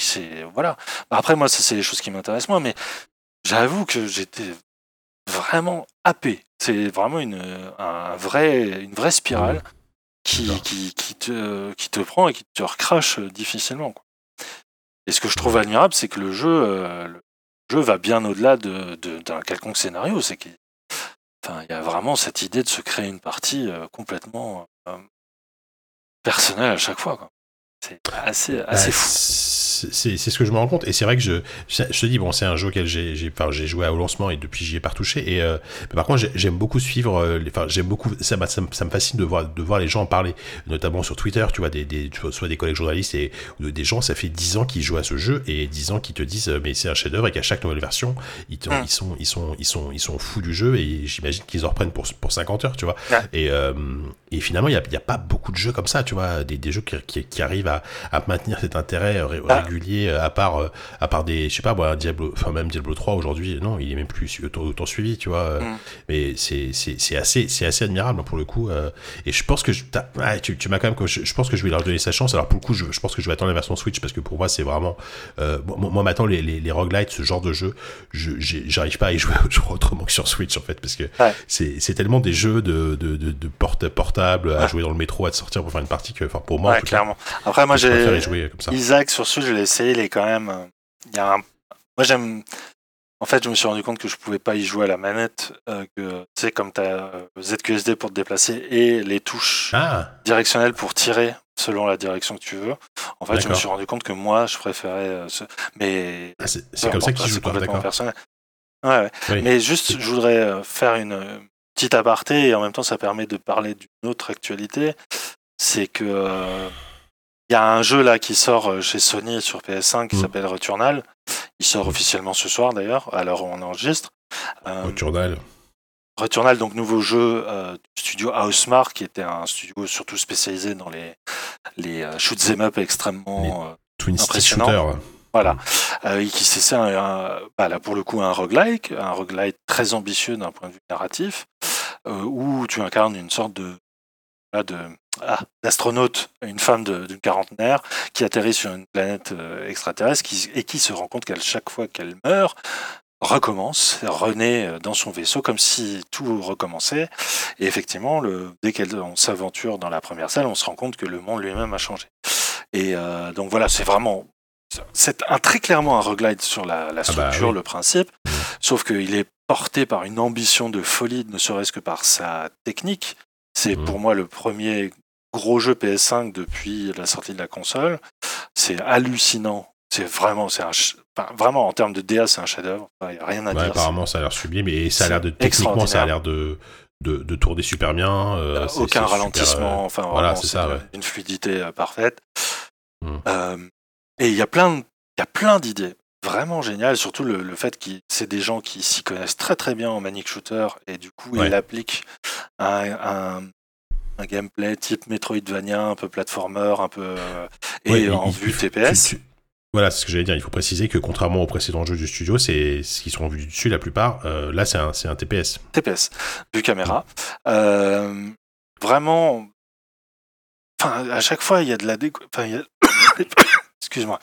C'est voilà. Après moi, c'est les choses qui m'intéressent moi, mais j'avoue que j'étais vraiment happé. C'est vraiment une un vrai une vraie spirale qui, qui, qui te qui te prend et qui te recrache euh, difficilement. quoi. Et ce que je trouve admirable, c'est que le jeu euh, le jeu va bien au-delà de de- d'un quelconque scénario. C'est qu'il enfin y a vraiment cette idée de se créer une partie euh, complètement personnelle à chaque fois. C'est assez assez Bah, fou. C'est- ce que je me rends compte. Et c'est vrai que je, je je te dis, bon, c'est un jeu auquel j'ai j'ai enfin, j'ai joué au lancement et depuis j'y ai pas retouché. Et, euh, mais par contre, j'ai- j'aime beaucoup suivre, euh, enfin, j'aime beaucoup, ça, ça, me- ça me fascine de voir, de voir les gens en parler, notamment sur Twitter, tu vois, des, des, soit des collègues journalistes et ou des gens, ça fait 10 ans qu'ils jouent à ce jeu et 10 ans qu'ils te disent, euh, mais c'est un chef-d'œuvre et qu'à chaque nouvelle version, ils, Mm. ils, sont, ils, sont, ils, sont, ils sont fous du jeu et j'imagine qu'ils en reprennent pour, pour 50 heures, tu vois. Ouais. Et, euh, et finalement, il n'y a, y a pas beaucoup de jeux comme ça, tu vois, des, des jeux qui, qui, qui arrivent à, à maintenir cet intérêt ré- Ah. Régulier, euh, à part, euh, à part des, je sais pas, moi, Diablo, enfin même Diablo 3 aujourd'hui, non, il est même plus autant, autant suivi, tu vois. euh, Mm. Mais c'est, c'est, c'est assez, c'est assez admirable pour le coup. et je pense que je, tu, tu m'as quand même, je, je pense que je vais leur donner sa chance. Alors pour le coup, je, je pense que je vais attendre la version Switch parce que pour moi, c'est vraiment, euh, moi, moi, maintenant les, les, les roguelites, ce genre de jeu, je, j'arrive pas à y jouer autrement que sur Switch en fait parce que Ouais. c'est, c'est tellement des jeux de, de, de, de porte portable à Ouais. jouer dans le métro, à te sortir pour faire une partie que, enfin pour moi, Ouais, clairement. Après moi j'ai jouer comme ça. Isaac sur Switch, je l'ai essayé, il est quand même. euh, Il y a un... Moi, j'aime. En fait, je me suis rendu compte que je pouvais pas y jouer à la manette. euh, que tu sais, comme tu as ZQSD pour te déplacer et les touches Ah, directionnelles pour tirer selon la direction que tu veux. En fait, je me suis rendu compte que moi, je préférais. euh, ce... Mais ah, c'est comme ça c'est toi, complètement personnel. Ouais, ouais. Oui. Mais juste, je voudrais euh, faire une euh, petite aparté et en même temps, ça permet de parler d'une autre actualité. C'est que euh, il y a un jeu là qui sort euh, chez Sony sur PS5 qui Mm. s'appelle Returnal. Il sort Mm. officiellement ce soir d'ailleurs, à l'heure où on enregistre. Euh, Returnal. Returnal, donc nouveau jeu euh, du studio Housemark, qui était un studio surtout spécialisé dans les, les euh, shoot 'em up extrêmement euh, Twin Stick impressionnant. Shooter. voilà. Et qui c'est ça, un, un- bah, là pour le coup un roguelike, un roguelike très ambitieux d'un point de vue narratif, où tu incarnes une sorte de de ah, d'astronaute, une femme d'une quarantenaire qui atterrit sur une planète euh, extraterrestre qui- et qui se rend compte qu'à chaque fois qu'elle meurt, recommence, renaît euh, dans son vaisseau comme si tout recommençait. Et effectivement, le, dès qu'on s'aventure dans la première salle, on se rend compte que le monde lui-même a changé. Et euh, donc voilà, c'est vraiment c'est un, très clairement un roguelite sur la, la bah structure, oui. le principe, sauf qu'il est porté par une ambition de folie, ne serait-ce que par sa technique. C'est Mhm. pour moi le premier gros jeu PS5 depuis la sortie de la console. C'est hallucinant. C'est vraiment, c'est un, ch- enfin, vraiment en termes de DA, c'est un chef-d'œuvre. Il n'y a rien à Ouais, dire. apparemment, ça a l'air sublime et ça a l'air de techniquement, ça a l'air de, de, de tourner super bien. euh, c'est- aucun super, ralentissement, euh, enfin voilà, c'est ça, ouais. une fluidité euh, parfaite. Mm. Euh, et il y a plein, de- il y a plein d'idées vraiment géniales, surtout le, le fait que c'est des gens qui s'y connaissent très très bien en manic shooter et du coup Ouais. ils l'appliquent à un, un- gameplay type Metroidvania, un peu platformer, un peu euh, et Ouais, en il- vue TPS. tu- tu- Voilà, c'est ce que j'allais dire. Il faut préciser que contrairement aux précédents jeux du studio, c'est ce qui sont vus dessus la plupart. euh, là, c'est un, un TPS. TPS, vue caméra. Euh, vraiment, enfin, à chaque fois, il y a de la déco... enfin, il y a- Excuse-moi.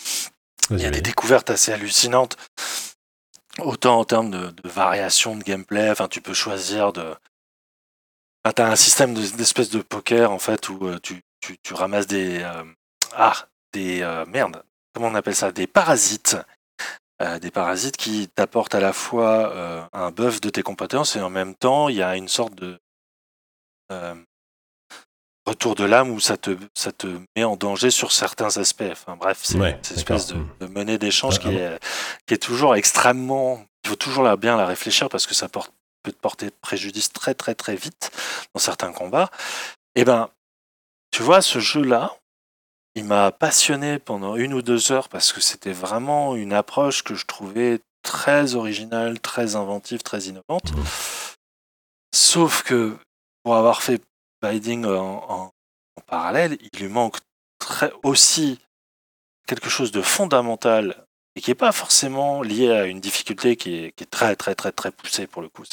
Il y a des découvertes assez hallucinantes, autant en termes de, de variation de gameplay. Enfin, tu peux choisir de. Enfin, t'as un système de- d'espèce de poker en fait où euh, tu, tu, tu ramasses des euh, ah des euh, merde comment on appelle ça? Des parasites. Euh, des parasites qui t'apportent à la fois un buff de tes compétences et en même temps il y a une sorte de retour de l'âme où ça te, ça te met en danger sur certains aspects. Enfin bref, c'est Ouais, cette espèce de, d'accord. de monnaie d'échange Ah, qui, est, qui est toujours extrêmement... Il faut toujours la, bien la réfléchir parce que ça porte, peut te porter préjudice très très très vite dans certains combats. Et ben, tu vois, ce jeu-là, il m'a passionné pendant une ou deux heures parce que c'était vraiment une approche que je trouvais très originale, très inventive, très innovante. Sauf que pour avoir fait Binding en, en- en parallèle, il lui manque très, aussi quelque chose de fondamental et qui n'est pas forcément lié à une difficulté qui est, qui est très très très très poussée pour le coup.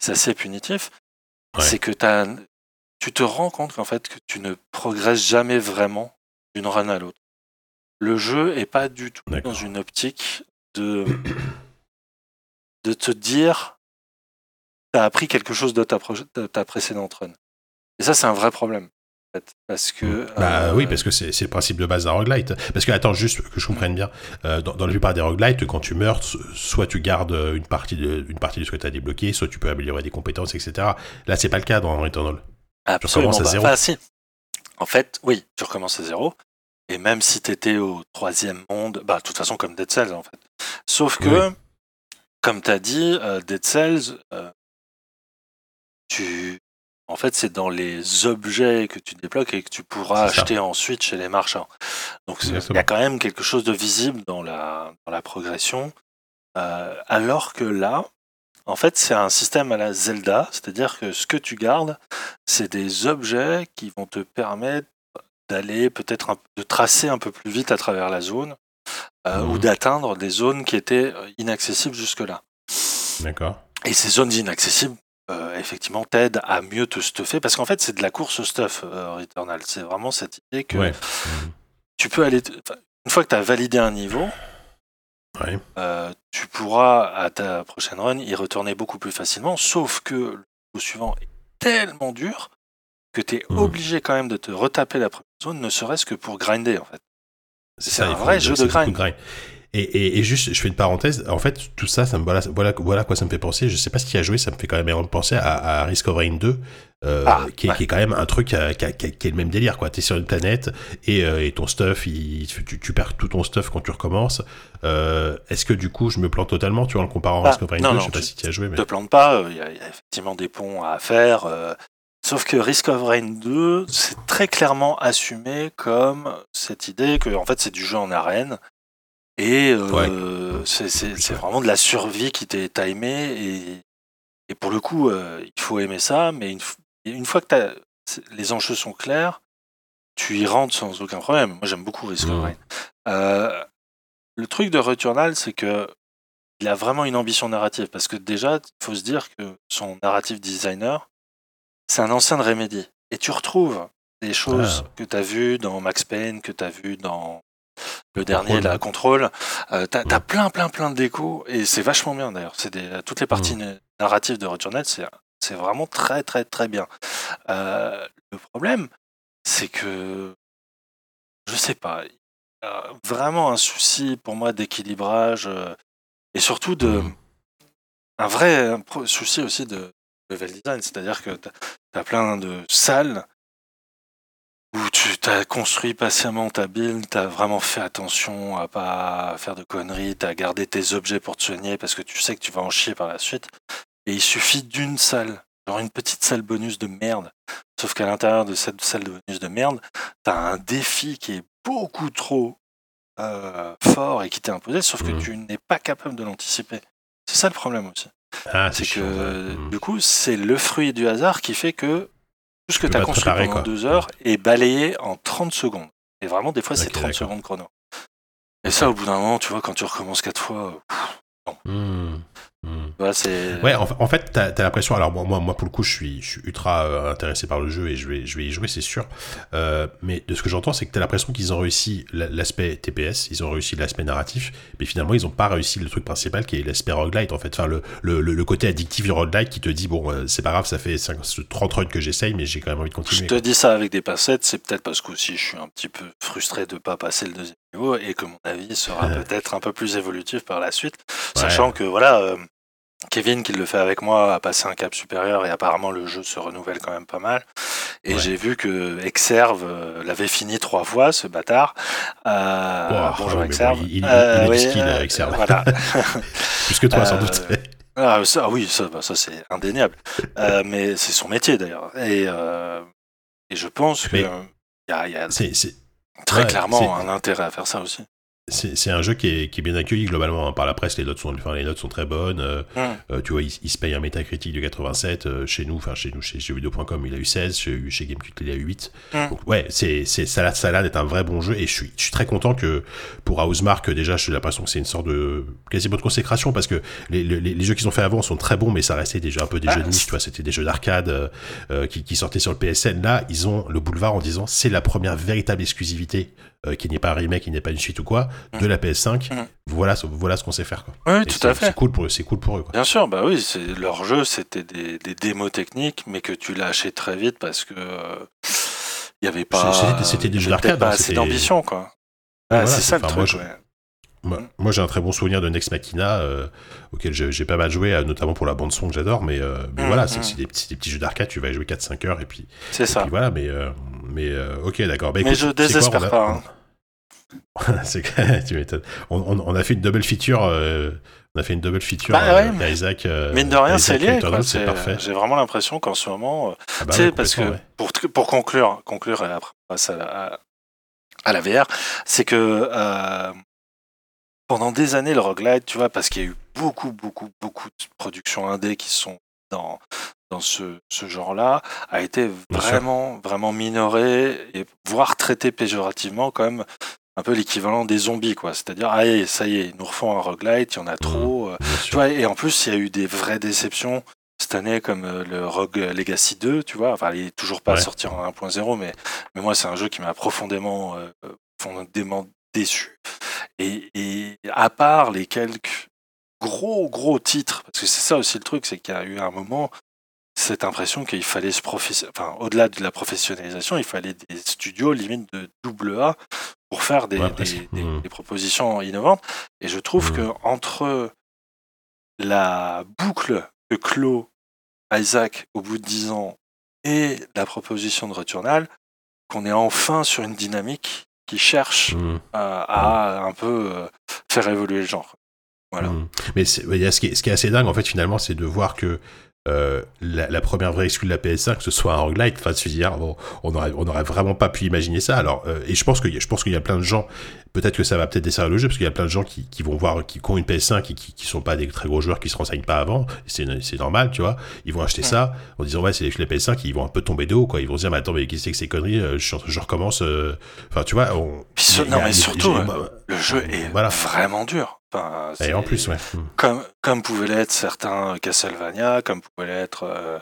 C'est assez punitif. Ouais. C'est que tu te rends compte qu'en fait que tu ne progresses jamais vraiment d'une run à l'autre. Le jeu est pas du tout dans une optique de de te dire tu as appris quelque chose de ta, de ta précédente run. Et ça, c'est un vrai problème. Parce que. Bah euh, oui, parce que c'est c'est le principe de base d'un roguelite. Parce que, attends, juste que je comprenne bien, euh, dans, dans la plupart des roguelites, quand tu meurs, so- soit tu gardes euh, une partie de, une partie de ce que tu as débloqué, soit tu peux améliorer des compétences, etc. Là, c'est pas le cas dans Returnal. Absolument recommences à pas. zéro. Enfin, si. En fait, oui, tu recommences à zéro. Et même si tu étais au troisième monde, bah, de toute façon, comme Dead Cells, en fait. Sauf que, Oui. comme tu as dit, euh, Dead Cells, euh, tu. En fait, c'est dans les objets que tu débloques et que tu pourras acheter ensuite chez les marchands. Donc, il y a quand même quelque chose de visible dans la, dans la progression. Euh, alors que là, en fait, c'est un système à la Zelda, c'est-à-dire que ce que tu gardes, c'est des objets qui vont te permettre d'aller peut-être un- de tracer un peu plus vite à travers la zone euh, Mhm. ou d'atteindre des zones qui étaient euh, inaccessibles jusque-là. D'accord. Et ces zones inaccessibles, euh, effectivement, t'aident à mieux te stuffer parce qu'en fait, c'est de la course au stuff, euh, Returnal. C'est vraiment cette idée que Ouais. Tu peux aller. Une fois que tu as validé un niveau, Ouais. euh, tu pourras à ta prochaine run y retourner beaucoup plus facilement, sauf que le niveau suivant est tellement dur que tu es Mhm. obligé quand même de te retaper la première zone, ne serait-ce que pour grinder en fait. C'est un vrai jeu de grind. Et, et, et, juste, je fais une parenthèse. En fait, tout ça, ça me voilà, voilà, voilà quoi ça me fait penser. Je sais pas ce qui a joué, ça me fait quand même penser à, à Risk of Rain 2, euh, ah, qui, est, qui, est, quand même un truc qui, a, qui, a, qui, est le même délire. quoi. T'es sur une planète et, euh, et ton stuff, il, tu, tu, perds tout ton stuff quand tu recommences. Euh, Est-ce que du coup, je me plante totalement, tu vois, en le comparant à Risk of Rain 2 Je sais pas si tu as joué. Mais... te plantes pas. Il y, a, y, a effectivement des ponts à faire. Sauf que Risk of Rain 2, c'est très clairement assumé comme cette idée que en fait c'est du jeu en arène et euh, c'est vraiment de la survie qui t'est timé. Et, et, pour le coup, euh, il faut aimer ça. Mais une, une fois que as, les enjeux sont clairs, tu y rentres sans aucun problème. Moi, j'aime beaucoup Risk of Rain. Euh, le truc de Returnal, c'est que il a vraiment une ambition narrative. Parce que déjà, il faut se dire que son narrative designer, c'est un ancien de Remedy. Et tu retrouves des choses Ah. que tu as vues dans Max Payne, que tu as vues dans le dernier, la contrôle. Euh, t'as as plein, plein, plein de décos et c'est vachement bien d'ailleurs. C'est toutes les parties Mm. narratives de Returnal, c'est c'est vraiment très, très, très bien. Euh, le problème, c'est que je sais pas. Y a vraiment un souci pour moi d'équilibrage euh, et surtout de Mm. un vrai souci aussi de level design. C'est-à-dire que tu as plein de salles où tu t'as construit patiemment ta build, tu as vraiment fait attention à pas faire de conneries, tu as gardé tes objets pour te soigner parce que tu sais que tu vas en chier par la suite. Et il suffit d'une salle, genre une petite salle bonus de merde. Sauf qu'à l'intérieur de cette salle de bonus de merde, tu as un défi qui est beaucoup trop euh, fort et qui t'est imposé, sauf que Mhm. tu n'es pas capable de l'anticiper. C'est ça le problème aussi. Ah, C'est que ça. Mm. du coup, c'est le fruit du hasard qui fait que tout ce que tu as construit préparer, pendant quoi. deux heures est balayé en 30 secondes. Et vraiment, des fois, c'est Ok, 30 d'accord. secondes chrono. Et ça, au bout d'un moment, tu vois, quand tu recommences quatre fois, euh, Mm. Mm. C'est. Ouais, en, en fait, t'as as, l'impression. Alors moi, moi, pour le coup, je suis, je suis ultra euh, intéressé par le jeu et je vais, je vais y jouer, c'est sûr. Euh, mais de ce que j'entends, c'est que t'as l'impression qu'ils ont réussi la- l'aspect TPS, ils ont réussi l'aspect narratif, mais finalement, ils ont pas réussi le truc principal qui est l'aspect roguelite. En fait, enfin, le, le, le, côté addictif du roguelite qui te dit bon, euh, c'est pas grave, ça fait 5, 30 runs que j'essaye, mais j'ai quand même envie de Je continuer. te dis ça avec des passettes, c'est peut-être parce qu'aussi je suis un petit peu frustré de pas passer le deuxième niveau et que mon avis sera Ouais. peut-être un peu plus évolutif par la suite, Ouais. sachant que voilà, Kevin qui le fait avec moi a passé un cap supérieur et apparemment le jeu se renouvelle quand même pas mal. Et Ouais. j'ai vu que Exerve euh, l'avait fini trois fois, ce bâtard. Euh, Wow, bonjour ah Exerve. bon, il- il- Euh, il est oui, skill, euh, Exerve. Voilà. Plus que toi, sans doute. Ah, ça, oui, ça, bah, ça c'est indéniable. Mais c'est son métier d'ailleurs. Et, et je pense qu'il Mais- y a, y très ouais, clairement un intérêt à faire ça aussi. C'est un jeu qui est, qui est bien accueilli globalement hein, par la presse. Les notes sont, enfin, les notes sont très bonnes. euh, Hum. Euh, tu vois, il, il se paye un métacritique de 87. euh, chez nous, enfin chez nous, chez jeuxvideo.com, il a eu 16. Chez, chez Gamecult, il a eu 8. Mm. Donc, ouais, c'est, ça, ça a l'air d'être un vrai bon jeu. Et je suis, je suis très content que pour Housemark, déjà, j'ai l'impression que c'est une sorte de quasiment de consécration parce que les, les, les jeux qu'ils ont fait avant sont très bons, mais ça restait déjà un peu des Ah, jeux de niche. Tu vois, c'était des jeux d'arcade euh, euh, qui, qui sortaient sur le PSN. Là, ils ont le boulevard en disant c'est la première véritable exclusivité euh, qui n'est pas un remake, qui n'est pas une suite ou quoi, de la PS5. Mm. Voilà, ce- voilà ce qu'on sait faire. Quoi. Oui, Et tout à fait. C'est cool pour eux. C'est cool pour eux. Quoi. Bien sûr, bah oui, c'est leur jeu, c'était des, des démos techniques, mais que tu lâchais très vite parce que euh, il y avait pas. C'était- c'était des jeux d'arcade, hein, assez c'était- d'ambition, quoi. Voilà, c'est ça le moi, truc. je- ouais. Moi, moi, j'ai un très bon souvenir de Nex Machina, euh, auquel j'ai pas mal joué, euh, notamment pour la bande-son que j'adore, mais, euh, mais Mm, voilà, c'est c'est des, petits- des petits jeux d'arcade, tu vas y jouer 4-5 heures, et puis, C'est ça. puis voilà, mais, euh, mais ok, d'accord. Bah, Mais je quoi, désespère a- pas, hein. Tu m'étonnes. On, on- on a fait une double feature, on a fait une double feature Bah ouais, avec Isaac. Mine de rien, c'est lié. C'est parfait. J'ai vraiment l'impression qu'en ce moment, Ah bah ouais, parce que ouais. pour, conclure, conclure après à la, à- à la VR, c'est que euh, pendant des années, le roguelite, tu vois, parce qu'il y a eu beaucoup, beaucoup, beaucoup de productions indé qui sont dans, dans ce, ce genre-là, a été vraiment, vraiment minoré et voire traité péjorativement comme un peu l'équivalent des zombies, quoi. C'est-à-dire, ah, ça y est, ils nous refont un roguelite, il y en a trop. euh, tu sûr. vois, et en plus, il y a eu des vraies déceptions cette année, comme euh, le Rogue Legacy 2, tu vois. Enfin, il est toujours pas Ouais. sorti en 1.0, mais, mais moi, c'est un jeu qui m'a profondément, euh, profondément déçu. Et, et à part les quelques gros, gros titres, parce que c'est ça aussi le truc, c'est qu'il y a eu un moment cette impression qu'il fallait se professionner, enfin, au-delà de la professionnalisation, il fallait des studios limite de double A pour faire des, Ouais, des- presque. des- des propositions innovantes. Et je trouve Mhm. que entre la boucle que clôt Isaac au bout de 10 ans et la proposition de Returnal, qu'on est enfin sur une dynamique qui cherche Mm. à, à un peu euh, faire évoluer le genre. Voilà. Mm. Mais ce, qui est, ce qui est assez dingue, en fait, finalement, c'est de voir que euh, la, la première vraie exclue de la PS5, que ce soit un roguelite, enfin, se dire, bon, on aurait, on aurait vraiment pas pu imaginer ça. Alors, euh, et je pense que, je pense qu'il y a plein de gens, peut-être que ça va peut-être desserrer le jeu, parce qu'il y a plein de gens qui, qui vont voir, qui, qui ont une PS5 et qui, qui sont pas des très gros joueurs, qui se renseignent pas avant. C'est, c'est normal, tu vois. Ils vont acheter ça en disant, ouais, c'est la PS5, ils vont un peu tomber de haut, quoi. Ils vont se dire, mais attends, mais qu'est-ce que c'est que ces conneries? Euh, Je, je recommence, euh, enfin, tu vois, on, Puis a- non, mais a- surtout, Le jeu est Voilà. vraiment dur. Enfin, et en plus, ouais. Mm. comme, comme pouvaient l'être certains Castlevania, comme pouvaient l'être, euh,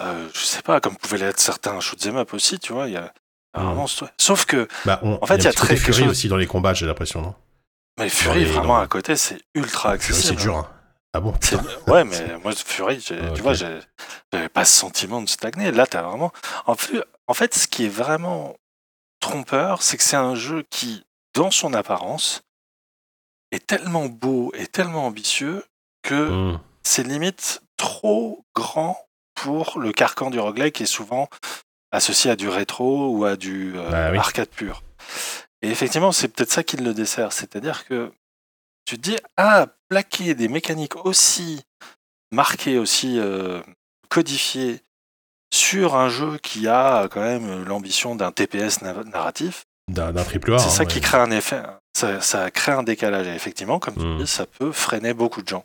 euh, je sais pas, comme pouvaient l'être certains shoot'em up aussi, tu vois. Y a vraiment ce- Sauf que, Bah, on, En fait, il y a un petit très Fury chose- aussi dans les combats, j'ai l'impression, non? mais Fury, les- vraiment dans- à côté, c'est ultra Fury, accessible. c'est dur, hein. Ah bon? Ouais, mais moi, Fury, tu vois, j'avais pas ce sentiment de stagner. Là, t'as vraiment. En, plus, en fait, ce qui est vraiment trompeur, c'est que c'est un jeu qui, dans son apparence, est tellement beau et tellement ambitieux que Mm. c'est limite trop grand pour le carcan du roguelike qui est souvent associé à du rétro ou à du euh, Bah oui. arcade pur. Et effectivement, c'est peut-être ça qui le dessert. C'est-à-dire que tu te dis, ah, plaquer des mécaniques aussi marquées, aussi euh, codifiées sur un jeu qui a quand même l'ambition d'un TPS na- narratif, D'un triple A. c'est hein, ça ouais. qui crée un effet. Ça, ça crée un décalage. Et effectivement, comme tu Mm. dis, ça peut freiner beaucoup de gens.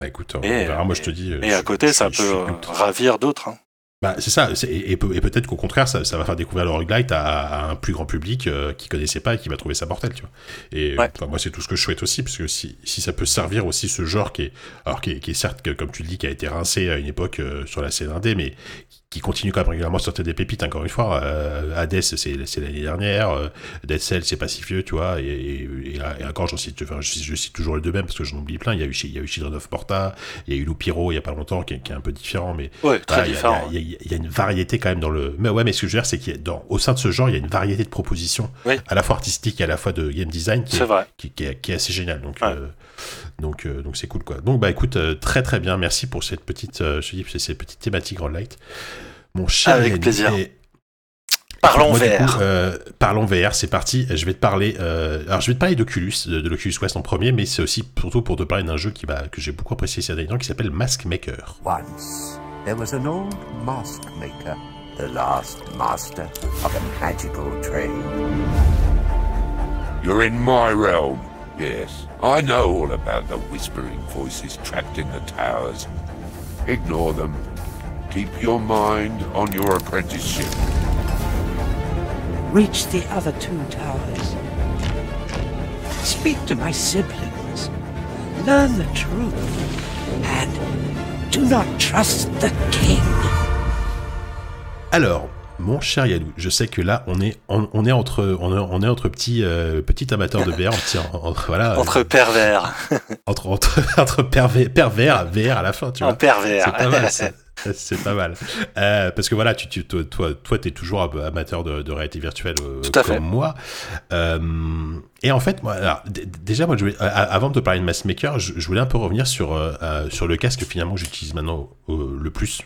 Bah, écoute, on Et, verra. Moi, euh, je te dis. Et je- à côté, je- ça je peut euh, ravir d'autres. hein. Bah, c'est ça. Et, et peut- et peut-être qu'au contraire, ça, ça va faire découvrir le roguelite à, à un plus grand public euh, qui connaissait pas et qui va trouver ça mortel, tu vois. Et Ouais. enfin, moi, c'est tout ce que je souhaite aussi, parce que si, si ça peut servir aussi ce genre qui est, alors qui est, qui est certes, que, comme tu le dis, qui a été rincé à une époque euh, sur la scène indé, mais qui continue quand même régulièrement à sortir des pépites, encore une fois. Euh, Hades, c'est l'année dernière. Euh, Dead Cell, c'est pas si vieux, tu vois. Et, et, et- et encore, j'en cite, enfin, je, cite- je cite toujours les deux mêmes parce que j'en oublie plein. Il y a eu, il y a eu Children of Porta, il y a eu Loupiro il y a pas longtemps, qui est, qui est un peu différent, mais Ouais, très voilà, il y a- différent. Il y, a- il y a- il y a une variété quand même dans le. Mais ouais, mais ce que je veux dire, c'est qu'il y a dans, au sein de ce genre, il y a une variété de propositions, Oui. à la fois artistiques et à la fois de game design, qui est, vrai. qui, qui est, qui est assez génial. Donc, Ouais. euh, donc, euh, donc c'est cool quoi. Donc bah écoute, euh, très très bien, merci pour cette petite, euh, je ces petites thématiques Light. Mon cher Avec Yannick, plaisir. et- Parlons moi, coup, vert. euh, parlons VR, c'est parti. Je vais te parler. euh, alors, je vais te parler d'Oculus, de, de l'Oculus Quest en premier, mais c'est aussi surtout pour te parler d'un jeu qui va que j'ai beaucoup apprécié ces derniers temps, qui s'appelle Mask Maker. Once there was an old mask maker, the last master of a magical trade. You're in my realm. Yes, I know all about the whispering voices trapped in the towers. Ignore them. Keep your mind on your apprenticeship. Reach the other two towers. Speak to my siblings. Learn the truth. And do not trust the king. Alors, mon cher Yadou, je sais que là, on est, on, on est entre, on est, on est entre petits, euh, petits amateurs de VR, entre, entre- voilà, Entre pervers. entre, entre, entre pervers, pervers, VR à la fin, tu En vois. pervers. C'est pas mal, ça. C'est pas mal. Euh, parce que voilà, tu, tu, toi, toi, toi, t'es toujours amateur de, de réalité virtuelle euh, Tout à comme fait. moi. Euh, et en fait, moi, alors, déjà, moi, je voulais- avant de te parler de Mask Maker, je, je voulais un peu revenir sur sur le casque finalement que j'utilise maintenant le plus,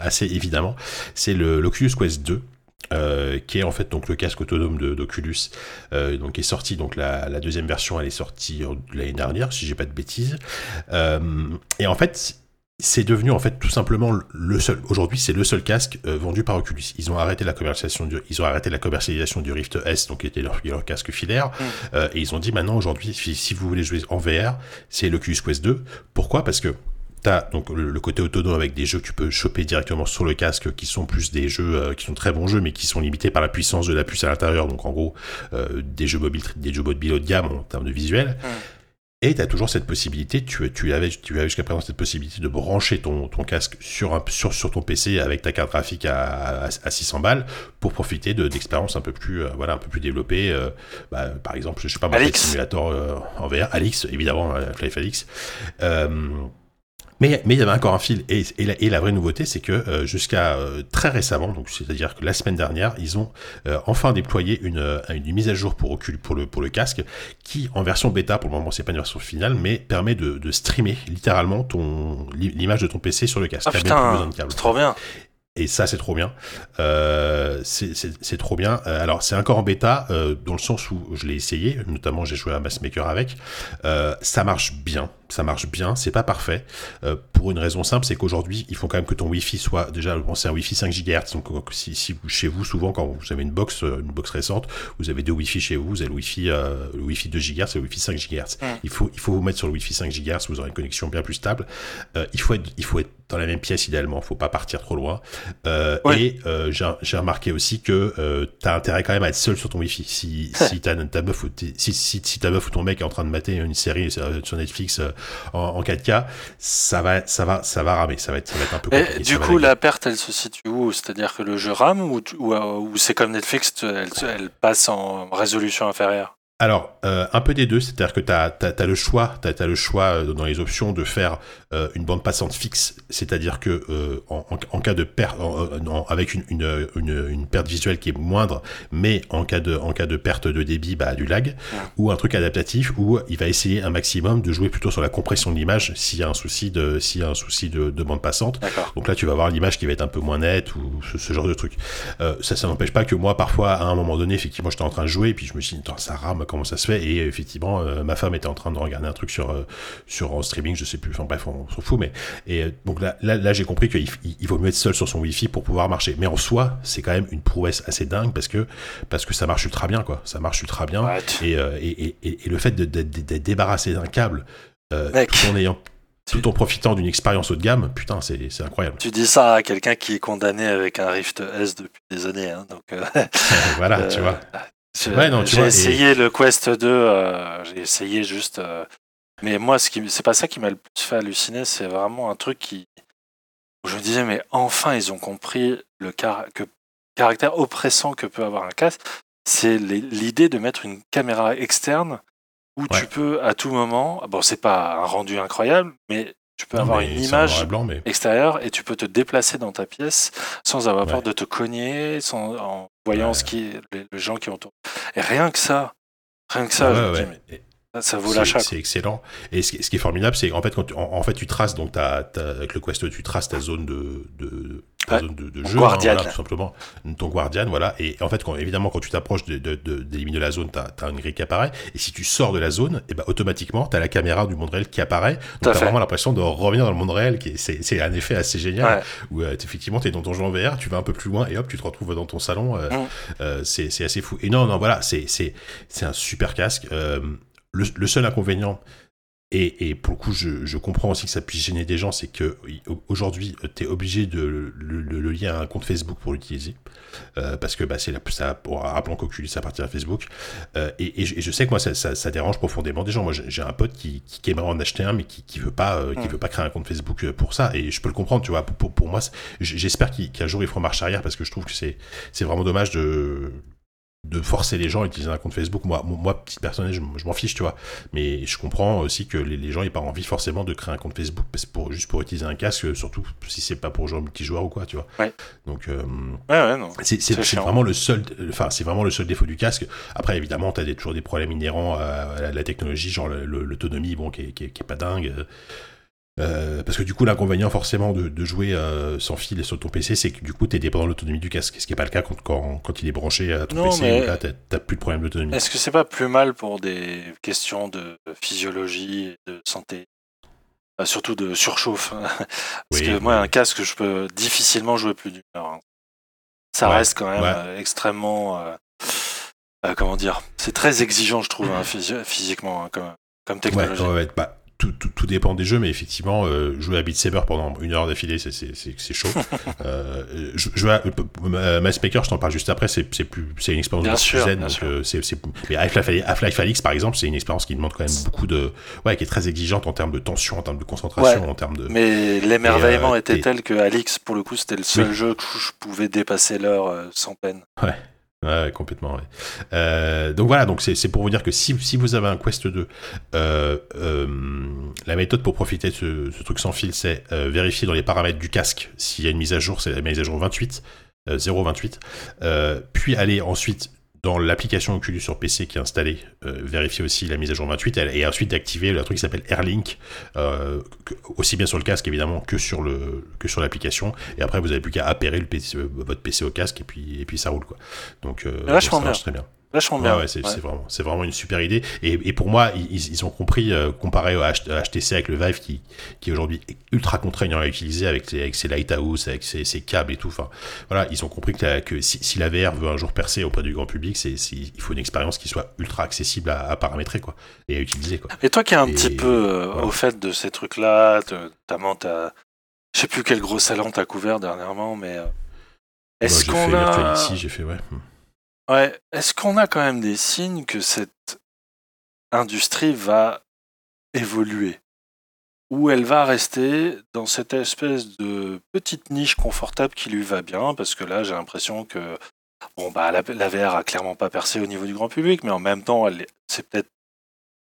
assez évidemment. C'est le l'Oculus Quest 2. euh, qui est en fait donc le casque autonome d'Oculus, euh, donc qui est sorti donc la, la deuxième version, elle est sortie l'année dernière, si j'ai pas de bêtises. Euh, et en fait, c'est devenu en fait tout simplement le seul. Aujourd'hui, c'est le seul casque euh, vendu par Oculus. Ils ont arrêté la commercialisation du, ils ont arrêté la commercialisation du Rift S, donc qui était leur, leur casque filaire, Euh, et ils ont dit maintenant aujourd'hui, si, si vous voulez jouer en VR, c'est l'Oculus Quest 2. Pourquoi? Parce que T'as donc le, le côté autonome avec des jeux que tu peux choper directement sur le casque, qui sont plus des jeux euh, qui sont très bons jeux, mais qui sont limités par la puissance de la puce à l'intérieur. Donc en gros, des jeux mobiles, des jeux mobiles haut de gamme en termes de visuel. Et tu as toujours cette possibilité, tu, tu avais, tu avais jusqu'à présent cette possibilité de brancher ton, ton casque sur, un, sur, sur ton PC avec ta carte graphique à, à, à 600 balles pour profiter de- d'expériences un peu plus, euh, voilà, un peu plus développées. euh, bah, par exemple, je sais pas. Flight Simulator euh, en VR, Alix, évidemment, euh, Life Alix. Mais mais il y avait encore un fil et, et, la, et la vraie nouveauté c'est que euh, jusqu'à euh, très récemment donc c'est-à-dire que la semaine dernière ils ont euh, enfin déployé une, une mise à jour pour Oculus pour le pour le casque qui en version bêta pour le moment c'est pas une version finale mais permet de, de streamer littéralement ton l'image de ton PC sur le casque. Ah putain, c'est trop bien. Et ça, c'est trop bien. Euh, c'est- trop bien. Euh, alors, c'est encore en bêta, euh, dans le sens où je l'ai essayé, notamment j'ai joué à Massmaker avec. Euh, ça marche bien. Ça marche bien. C'est pas parfait. Pour une raison simple, c'est qu'aujourd'hui, il faut quand même que ton Wi-Fi soit déjà, bon, c'est un Wi-Fi 5 GHz. Donc, si, chez vous, souvent, quand vous avez une box, une box récente, vous avez deux Wi-Fi chez vous, vous avez le Wi-Fi, le Wi-Fi 2 GHz et le Wi-Fi 5 GHz. Il faut, il faut vous mettre sur le Wi-Fi 5 GHz, vous aurez une connexion bien plus stable. Il faut être, il faut être dans la même pièce idéalement. Faut pas partir trop loin. Euh, Ouais. Et euh, j'ai remarqué aussi que euh, t'as intérêt quand même à être seul sur ton wifi. Si si ta ta meuf ou si, si si ta meuf ou ton mec est en train de mater une série euh, sur Netflix euh, en, en 4K, ça va ça va ça va ramer. Ça va être ça va être un peu. Et compliqué, du ça va coup, la perte, elle se situe où? C'est-à-dire que le jeu rame ou, tu- ou, euh, ou c'est comme Netflix, tu- elle, elle passe en résolution inférieure? Alors, euh, un peu des deux, c'est-à-dire que tu as, le choix, t'as as le choix euh, dans les options de faire euh, une bande passante fixe, c'est-à-dire que euh, en, en- cas de perte, en- en- avec une, une, une, une perte visuelle qui est moindre, mais en cas de, en cas de perte de débit, bah, du lag, ou un truc adaptatif où il va essayer un maximum de jouer plutôt sur la compression de l'image s'il y a un souci de, s'il y a un souci de, de bande passante. Donc là, tu vas voir l'image qui va être un peu moins nette ou ce, ce genre de truc. Euh, ça, ça n'empêche pas que moi, parfois, à un moment donné, effectivement, j'étais en train de jouer et puis je me suis dit, ça rame, comment ça se fait Et effectivement, euh, ma femme était en train de regarder un truc sur, euh, sur en streaming, je sais plus. Enfin bref, on, s'en fout. Mais et euh, donc là, là, là j'ai compris qu'il il, il vaut mieux être seul sur son Wi-Fi pour pouvoir marcher. Mais en soi, c'est quand même une prouesse assez dingue parce que parce que ça marche ultra bien, quoi. Ça marche ultra bien. Et, et, et, le fait de- de- de- d'être débarrassé d'un câble, euh, tout en ayant tout en profitant d'une expérience haut de gamme, putain, c'est c'est incroyable. Tu dis ça à quelqu'un qui est condamné avec un Rift S depuis des années. hein, donc, euh, voilà, Euh, tu vois. J'ai Ouais, non, tu j'ai vois, et- essayé le Quest 2, euh, j'ai essayé juste. euh, mais moi, ce qui, c'est pas ça qui m'a le plus fait halluciner, c'est vraiment un truc qui. où je me disais, mais enfin, ils ont compris le car- que, caractère oppressant que peut avoir un casque. C'est les- l'idée de mettre une caméra externe où Ouais. tu peux à tout moment. Bon, c'est pas un rendu incroyable, mais tu peux avoir une image noir et blanc, mais extérieur et tu peux te déplacer dans ta pièce sans avoir peur de te cogner, sans, en voyant Ouais. ce qui, les, les gens qui entourent. Et rien que ça, rien que ça, je me dis, mais. Ça, ça vaut C'est- l'achat. C'est excellent. Et ce qui, ce qui est formidable, c'est en fait quand tu, en, en fait tu traces donc ta, ta- avec le Quest, tu traces ta zone de, de ta Ouais. zone de, jeu, guardian. voilà, tout simplement, ton guardian, voilà. Et en fait, quand, évidemment, quand tu t'approches de, de, de- des limites de la zone, t'as as une grille qui apparaît. Et si tu sors de la zone, et ben automatiquement, t'as la caméra du monde réel qui apparaît. Donc t'as vraiment l'impression de revenir dans le monde réel, qui c'est un effet assez génial. Ouais. Où euh, effectivement, t'es dans ton jeu en VR, tu vas un peu plus loin et hop, tu te retrouves dans ton salon. euh, Mm. euh, c'est assez fou. Et non, non, voilà, c'est c'est c'est un super casque. Le, le seul inconvénient, et, et pour le coup, je, je comprends aussi que ça puisse gêner des gens, c'est que aujourd'hui, tu es obligé de le, le- le lier à un compte Facebook pour l'utiliser. Euh, parce que bah, c'est la- ça, pour rappelant qu'Oculus appartient à Facebook. Euh, et, et je, et je sais que moi, ça, ça, ça dérange profondément des gens. Moi, j'ai un pote qui, qui, qui aimerait en acheter un, mais qui, qui veut pas, euh, qui veut pas créer un compte Facebook pour ça. Et je peux le comprendre, tu vois. Pour, pour, pour moi, j'espère qu'un jour ils feront marche arrière parce que je trouve que c'est vraiment dommage de de forcer les gens à utiliser un compte Facebook. Moi, moi petite personne, je, m'en fiche, tu vois. Mais je comprends aussi que les, les gens n'aient pas envie forcément de créer un compte Facebook pour, juste pour utiliser un casque, surtout si c'est pas pour jouer multijoueur ou quoi, tu vois. Ouais. Donc, euh, Ouais, ouais, non. c'est vraiment le seul, enfin c'est vraiment le seul défaut du casque. Après évidemment t'as des, toujours des problèmes inhérents à, à la, la technologie, genre l'autonomie, bon qui est, qui est- qui est pas dingue. Euh, parce que du coup l'inconvénient forcément de, de jouer euh, sans fil et sur ton PC, c'est que du coup t'es dépendant de l'autonomie du casque, ce qui est pas le cas quand, quand, quand il est branché à ton Non, PC. mais- Là t'as t'as plus de problème d'autonomie. Est-ce que c'est pas plus mal pour des questions de physiologie et de santé? Euh, Surtout de surchauffe. Parce Oui, que moi, un casque, je peux difficilement jouer plus d'une heure. hein. Ça Ouais, reste quand même ouais. euh, extrêmement. comment dire? C'est très exigeant, je trouve, hein, physi- physiquement, hein, comme, comme technologie. bah, tout, tout, tout dépend des jeux, mais effectivement, euh, jouer à Beat Saber pendant une heure d'affilée, c'est- c'est c'est- c'est chaud. euh, je- jouer à euh, Mass Maker, je t'en parle juste après, c'est c'est plus, c'est une expérience Bien sûr, plus zen. bien donc, sûr. euh, c'est- c'est- mais Half-Life Alyx, par exemple, c'est une expérience qui demande quand même beaucoup de, ouais, qui est très exigeante en termes de tension, en termes de concentration, Ouais. en termes de. Mais l'émerveillement euh, était tel que Alix, pour le coup, c'était le seul Oui. jeu où je pouvais dépasser l'heure euh, sans peine. Ouais. Ouais, complètement. Euh, donc voilà, donc c'est pour vous dire que si, vous avez un Quest 2, euh, euh, la méthode pour profiter de ce, ce truc sans fil, c'est vérifier dans les paramètres du casque s'il y a une mise à jour, c'est la mise à jour 28, 028, puis aller ensuite dans l'application Oculus sur PC qui est installée, euh, vérifier aussi la mise à jour 28 et ensuite d'activer le truc qui s'appelle AirLink, euh, aussi bien sur le casque évidemment que sur le que sur l'application. Et après vous avez plus qu'à appairer le PC, votre PC au casque et puis et puis ça roule quoi. Donc, euh, donc ça marche très bien. Vachement bien. Ouais, c'est vraiment, c'est vraiment une super idée. Et, et pour moi, ils, ils ont compris, euh, comparé au HTC avec le Vive, qui, qui est aujourd'hui ultra contraignant à utiliser avec, avec ses lighthouse, avec ses, ses, câbles et tout. Enfin, voilà, ils ont compris que, que si, si, la VR veut un jour percer auprès du grand public, c'est, il faut une expérience qui soit ultra accessible à, à, paramétrer, quoi, et à utiliser, quoi. Et toi qui es un et, petit peu euh, voilà. au fait de ces trucs-là, notamment t'as, je sais plus quel gros salon t'as couvert dernièrement, mais euh, est-ce qu'on a ici, j'ai fait ouais. Ouais, est-ce qu'on a quand même des signes que cette industrie va évoluer? Ou elle va rester dans cette espèce de petite niche confortable qui lui va bien? Parce que là, j'ai l'impression que bon, bah, la, VR a clairement pas percé au niveau du grand public, mais en même temps, c'est peut-être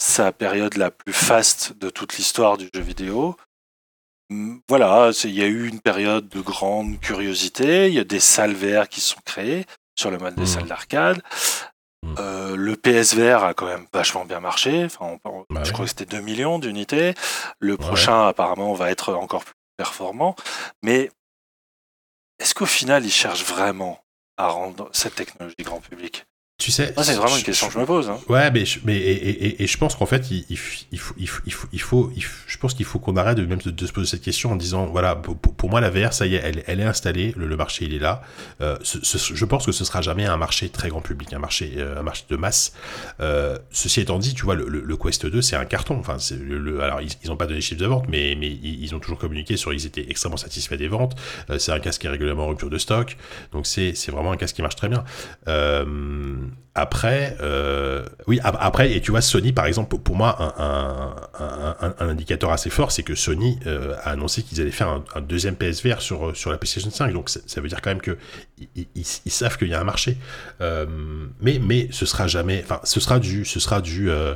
sa période la plus faste de toute l'histoire du jeu vidéo. Voilà, il y a eu une période de grande curiosité, il y a des salles VR qui sont créées sur le mode des mmh. salles d'arcade. Mmh. Euh, le PSVR a quand même vachement bien marché. Enfin, on, bah je ouais. crois que c'était 2 millions d'unités. Le prochain, apparemment, va être encore plus performant. Mais est-ce qu'au final, ils cherchent vraiment à rendre cette technologie grand public? Tu sais, c'est vraiment une question que je me pose. Hein. Ouais, mais je, mais et, et, et je pense qu'en fait, il, il, faut, il, faut, il faut, il faut, je pense qu'il faut qu'on arrête de même de, se poser cette question en disant, voilà, pour, pour, moi la VR, ça y est, elle, elle est installée, le, le, marché il est là. Euh, ce, ce, je pense que ce sera jamais un marché très grand public, un marché, euh, un marché de masse. Euh, ceci étant dit, tu vois, le, le Quest 2, c'est un carton. Enfin, le, alors ils, ils ont pas donné chiffres de vente, mais, mais ils ont toujours communiqué sur, ils étaient extrêmement satisfaits des ventes. Euh, c'est un casque qui est régulièrement en rupture de stock, donc c'est, c'est vraiment un casque qui marche très bien. Euh, après, euh, oui, après, et tu vois, Sony, par exemple, pour moi, un, indicateur assez fort, c'est que Sony euh, a annoncé qu'ils allaient faire un, deuxième PSVR sur, sur la PlayStation 5. Donc, ça veut dire quand même que ils, savent qu'il y a un marché. Euh, mais, mais ce sera jamais, enfin, ce sera du, ce sera du, euh,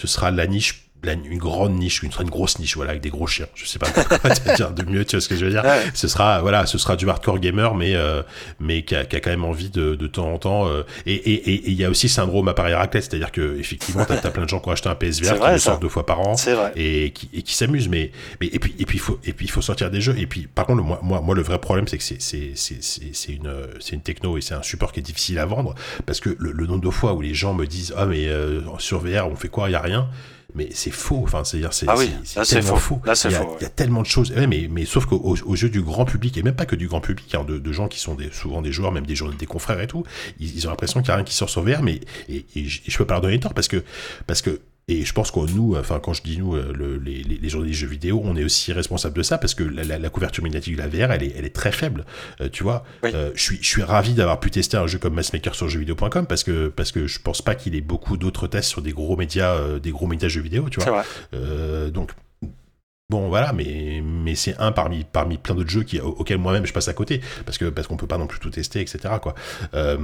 ce sera la niche une grande niche, une, une grosse niche, voilà, avec des gros chiens. Je sais pas quoi dire de mieux, tu vois ce que je veux dire. Ouais. Ce sera, voilà, ce sera du hardcore gamer, mais euh, mais qui a, qui a, quand même envie de, de temps en temps. Euh, et il y a aussi syndrome appareil raclette, c'est-à-dire que effectivement, t'as as plein de gens qui ont acheté un PSVR qui vrai, sort deux fois par an et qui, et qui s'amusent, mais, mais et puis et puis il faut et puis il faut sortir des jeux. Et puis par contre, moi moi, moi le vrai problème, c'est que c'est c'est c'est c'est une c'est une techno et c'est un support qui est difficile à vendre parce que le, le nombre de fois où les gens me disent ah mais euh, sur VR on fait quoi, il y a rien mais c'est faux. Enfin, c'est-à-dire, c'est ah oui, tellement faux. faux. Là, il, y a, faux, ouais. il y a tellement de choses. Ouais, mais, mais sauf qu'aux aux yeux du grand public, et même pas que du grand public, hein, de, de, gens qui sont des, souvent des joueurs, même des, des confrères et tout, ils, ils ont l'impression qu'il n'y a rien qui sort sur VR, mais et, et, je, et je peux pas leur donner tort parce que, parce que et je pense que nous, enfin quand je dis nous, le, les, les journalistes jeux vidéo, on est aussi responsable de ça parce que la, la, la, couverture médiatique de la VR, elle est, elle est très faible. Euh, tu vois, oui. euh, je suis, je suis ravi d'avoir pu tester un jeu comme Massmaker sur jeuxvideo.com parce que parce que je pense pas qu'il ait beaucoup d'autres tests sur des gros médias, euh, des gros médias jeux vidéo, tu vois. Euh, donc Bon voilà, mais mais c'est un parmi parmi plein d'autres jeux qui auxquels moi-même je passe à côté parce que parce qu'on peut pas non plus tout tester, etc. Quoi. Euh,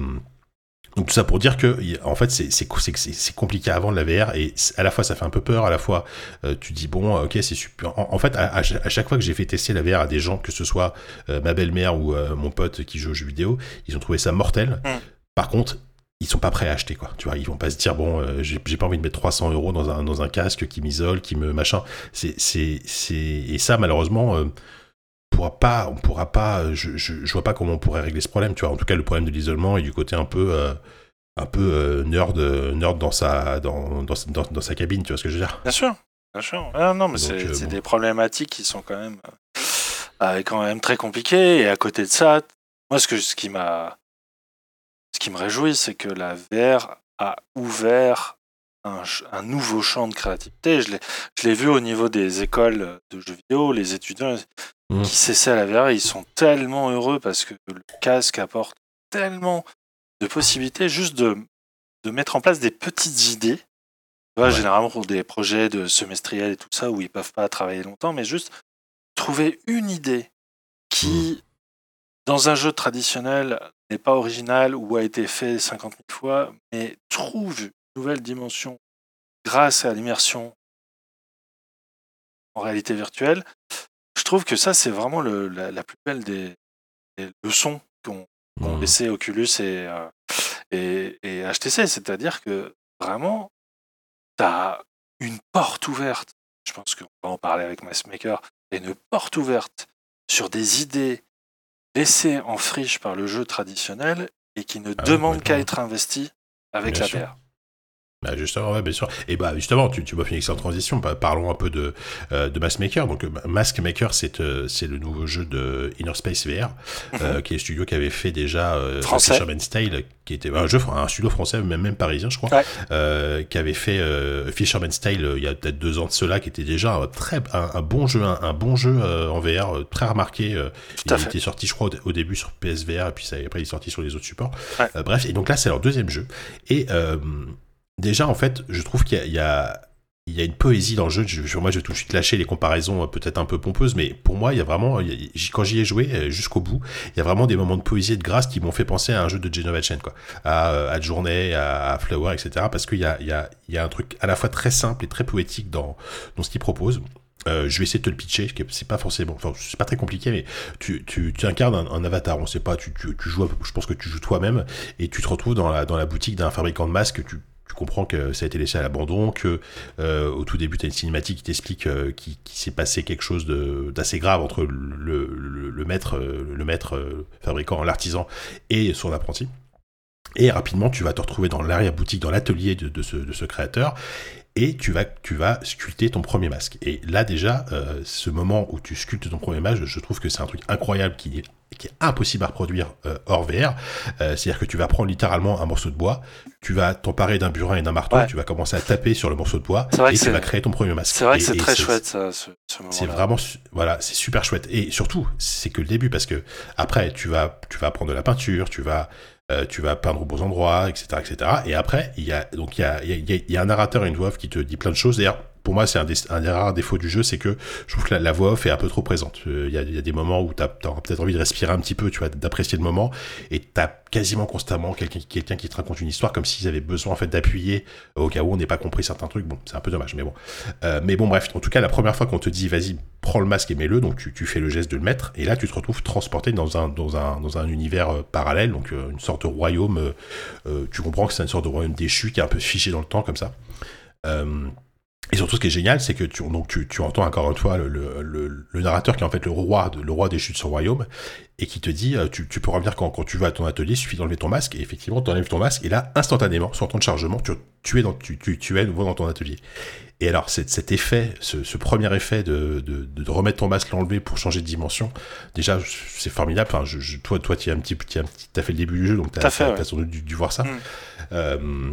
donc tout ça pour dire que en fait c'est compliqué à vendre la VR et à la fois ça fait un peu peur, à la fois euh, tu dis bon ok c'est super. En, en fait à, à, chaque fois que j'ai fait tester la VR à des gens, que ce soit euh, ma belle-mère ou euh, mon pote qui joue aux jeux vidéo, ils ont trouvé ça mortel. Mm. Par contre ils sont pas prêts à acheter quoi tu vois ils vont pas se dire bon euh, j'ai pas envie de mettre 300 euros dans un dans un casque qui m'isole qui me machin c'est c'est c'est et ça malheureusement euh, pourra pas, on pourra pas, je, je, je, vois pas comment on pourrait régler ce problème, tu vois. En tout cas, le problème de l'isolement et du côté un peu, euh, un peu euh, nerd, nerd dans sa, dans, dans, dans, dans, sa cabine, tu vois ce que je veux dire? Bien sûr, bien sûr. Ah, non, mais c'est euh, bon. des problématiques qui sont quand même, euh, quand même très compliquées. Et à côté de ça, moi, ce que, ce qui m'a, ce qui me réjouit, c'est que la VR a ouvert un, un, nouveau champ de créativité. Je l'ai vu au niveau des écoles de jeux vidéo, les étudiants mmh. qui s'essaient à la VR, ils sont tellement heureux parce que le casque apporte tellement de possibilités juste de, de mettre en place des petites idées. Ouais. Généralement pour des projets de semestriel et tout ça où ils peuvent pas travailler longtemps, mais juste trouver une idée qui dans un jeu traditionnel, n'est pas original ou a été fait 50 000 fois, mais trouve une nouvelle dimension grâce à l'immersion en réalité virtuelle, je trouve que ça, c'est vraiment le, la, la, plus belle des, des leçons qu'ont qu laissé Oculus et, euh, et, et, HTC. C'est-à-dire que vraiment, tu as une porte ouverte. Je pense qu'on va en parler avec Massmaker. Une porte ouverte sur des idées laissées en friche par le jeu traditionnel et qui ne ah demandent qu'à être investies avec Bien la VR. Bah justement, ouais, bien sûr. Et bah justement, tu, tu m'as une excellente transition. Parlons un peu de, euh, de Mask Maker. Donc Mask Maker, c'est euh, c'est le nouveau jeu de Inner Space VR, euh, qui est le studio qui avait fait déjà euh, Fisherman's Tale, qui était un jeu, un studio français, même, même parisien, je crois, ouais. euh, qui avait fait euh, Fisherman's Tale il y a peut-être deux ans de cela, qui était déjà un très un, un bon jeu, un, un bon jeu en VR, très remarqué. il fait. était sorti, je crois, au, au, début sur PSVR, et puis ça, après il est sorti sur les autres supports. Ouais. bref, et donc là, c'est leur deuxième jeu. Et déjà, en fait, je trouve qu'il y, a, une poésie dans le jeu. Je, moi, je vais tout de suite lâcher les comparaisons euh, peut-être un peu pompeuses, mais pour moi, il y a vraiment, quand j'y ai joué euh, jusqu'au bout, il y a vraiment des moments de poésie et de grâce qui m'ont fait penser à un jeu de Genova Chen, quoi, à, euh, à Journée, à, Flower, etc. Parce qu'il y a, un truc à la fois très simple et très poétique dans, ce qu'il propose. Je vais essayer de te le pitcher, c'est pas forcément, enfin, c'est pas très compliqué, mais tu, incarnes un, avatar, on sait pas, tu, joues, je pense que tu joues toi-même, et tu te retrouves dans la, dans la boutique d'un fabricant de masques, tu tu comprends que ça a été laissé à l'abandon, que euh, au tout début tu as une cinématique qui t'explique euh, qu'il qui s'est passé quelque chose d'assez grave entre le, maître, le maître euh, fabricant, l'artisan et son apprenti. Et rapidement, tu vas te retrouver dans l'arrière-boutique, dans l'atelier de ce créateur, et tu vas, tu vas sculpter ton premier masque. Et là déjà, euh, ce moment où tu sculptes ton premier masque, je trouve que c'est un truc incroyable qui est, qui est impossible à reproduire euh, hors VR. Euh, C'est-à-dire que tu vas prendre littéralement un morceau de bois, tu vas t'emparer d'un burin et d'un marteau, ouais. tu vas commencer à taper sur le morceau de bois et tu vas créer ton premier masque. C'est vrai que c'est très chouette ça, ce, ce C'est vraiment, voilà, c'est super chouette. Et surtout, c'est que le début parce que après, tu vas, tu vas prendre de la peinture, tu vas euh, tu vas peindre aux bons endroits, etc., etc. Et après, il y a donc il y a, y, y a un narrateur une voix qui te dit plein de choses. D'ailleurs, pour moi, c'est un des, rares défauts du jeu, c'est que je trouve que la, voix off est un peu trop présente. Il euh, y, a, y, a, des moments où tu as, as peut-être envie de respirer un petit peu, tu vois, d'apprécier le moment, et tu as quasiment constamment quelqu'un qui te raconte une histoire comme s'ils avaient besoin en fait d'appuyer au cas où on n'ait pas compris certains trucs. Bon, c'est un peu dommage, mais bon. Euh, mais bon, bref, en tout cas, la première fois qu'on te dit, vas-y, prends le masque et mets-le, donc tu, fais le geste de le mettre, et là, tu te retrouves transporté dans un, univers euh, parallèle, donc une sorte de royaume. Tu comprends que c'est une sorte de royaume déchu qui est un peu fiché dans le temps comme ça. Et surtout, ce qui est génial, c'est que tu, donc, tu, tu, entends encore une fois le, le, le, narrateur qui est en fait le roi, de, le roi des chutes de son royaume, et qui te dit, euh, tu, tu peux revenir quand, quand tu vas à ton atelier, il suffit d'enlever ton masque, et effectivement, tu enlèves ton masque, et là, instantanément, sur ton chargement, tu, tu, es, dans, tu, tu, tu es nouveau dans ton atelier. Et alors, cet effet, ce, ce premier effet de, de, de, remettre ton masque, l'enlever pour changer de dimension, déjà, c'est formidable. Enfin, je, je, toi, toi, tu as un petit, tu as fait le début du jeu, donc tu as, as, as, dû, dû, voir ça. Mm. Euh,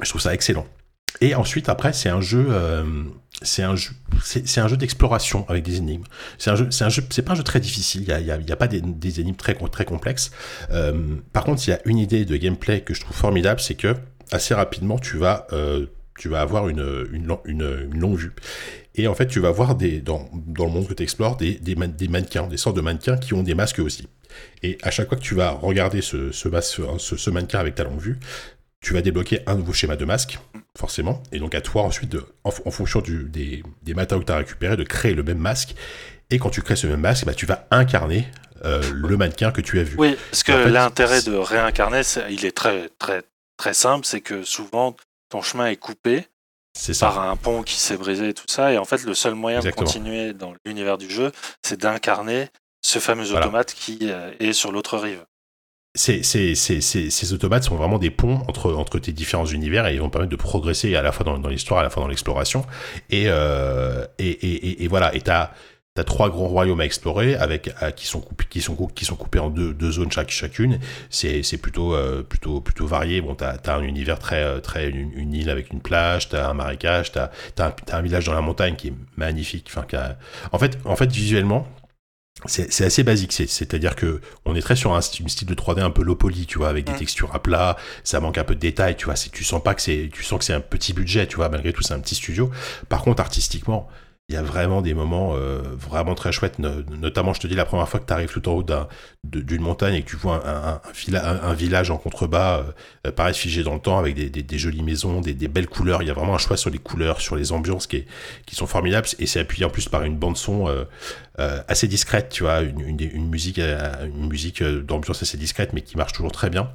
je trouve ça excellent. Et ensuite, après, c'est un jeu, euh, c'est un jeu, c'est un jeu d'exploration avec des énigmes. C'est un jeu, c'est un jeu, c'est pas un jeu très difficile. Il y a, pas des, énigmes très très complexes. Euh, par contre, il y a une idée de gameplay que je trouve formidable, c'est que assez rapidement, tu vas, euh, tu vas avoir une, une, longue vue. Et en fait, tu vas voir des, dans, dans le monde que tu explores des, des, man, des mannequins, des sortes de mannequins qui ont des masques aussi. Et à chaque fois que tu vas regarder ce, ce mannequin avec ta longue vue, tu vas débloquer un nouveau schéma de masque, forcément, et donc à toi ensuite, de, en, en, fonction du, des, des matériaux que tu as récupérés, de créer le même masque. Et quand tu crées ce même masque, bah, tu vas incarner euh, le mannequin que tu as vu. Oui, parce que en fait, l'intérêt de réincarner, est, il est très, très, très simple, c'est que souvent ton chemin est coupé est par un pont qui s'est brisé et tout ça, et en fait le seul moyen Exactement. de continuer dans l'univers du jeu, c'est d'incarner ce fameux voilà. automate qui euh, est sur l'autre rive ces, automates sont vraiment des ponts entre, tes différents univers et ils vont permettre de progresser à la fois dans, l'histoire, à la fois dans l'exploration. Et, euh, voilà, et t'as as trois grands royaumes à explorer avec à, qui sont coupés qui sont qui sont coupés en deux, zones chaque chacune. C'est plutôt euh, plutôt plutôt varié. Bon t'as as un univers très très une, île avec une plage t'as un marécage t'as as, un, village dans la montagne qui est magnifique. En fait en fait visuellement c'est assez basique, c'est-à-dire que on est très sur un style, de 3D un peu low poly, tu vois, avec des mmh. textures à plat, ça manque un peu de détails, tu vois, tu sens pas que c'est, tu sens que c'est un petit budget, tu vois, malgré tout c'est un petit studio. Par contre, artistiquement, il y a vraiment des moments euh, vraiment très chouettes. notamment, je te dis, la première fois que tu arrives tout en haut d'une montagne et que tu vois un, un, village en contrebas, euh, pareil, figé dans le temps, avec des, jolies maisons, des, belles couleurs. Il y a vraiment un choix sur les couleurs, sur les ambiances qui, qui sont formidables. Et c'est appuyé en plus par une bande-son euh, assez discrète, tu vois, une, une musique, une musique d'ambiance assez discrète, mais qui marche toujours très bien.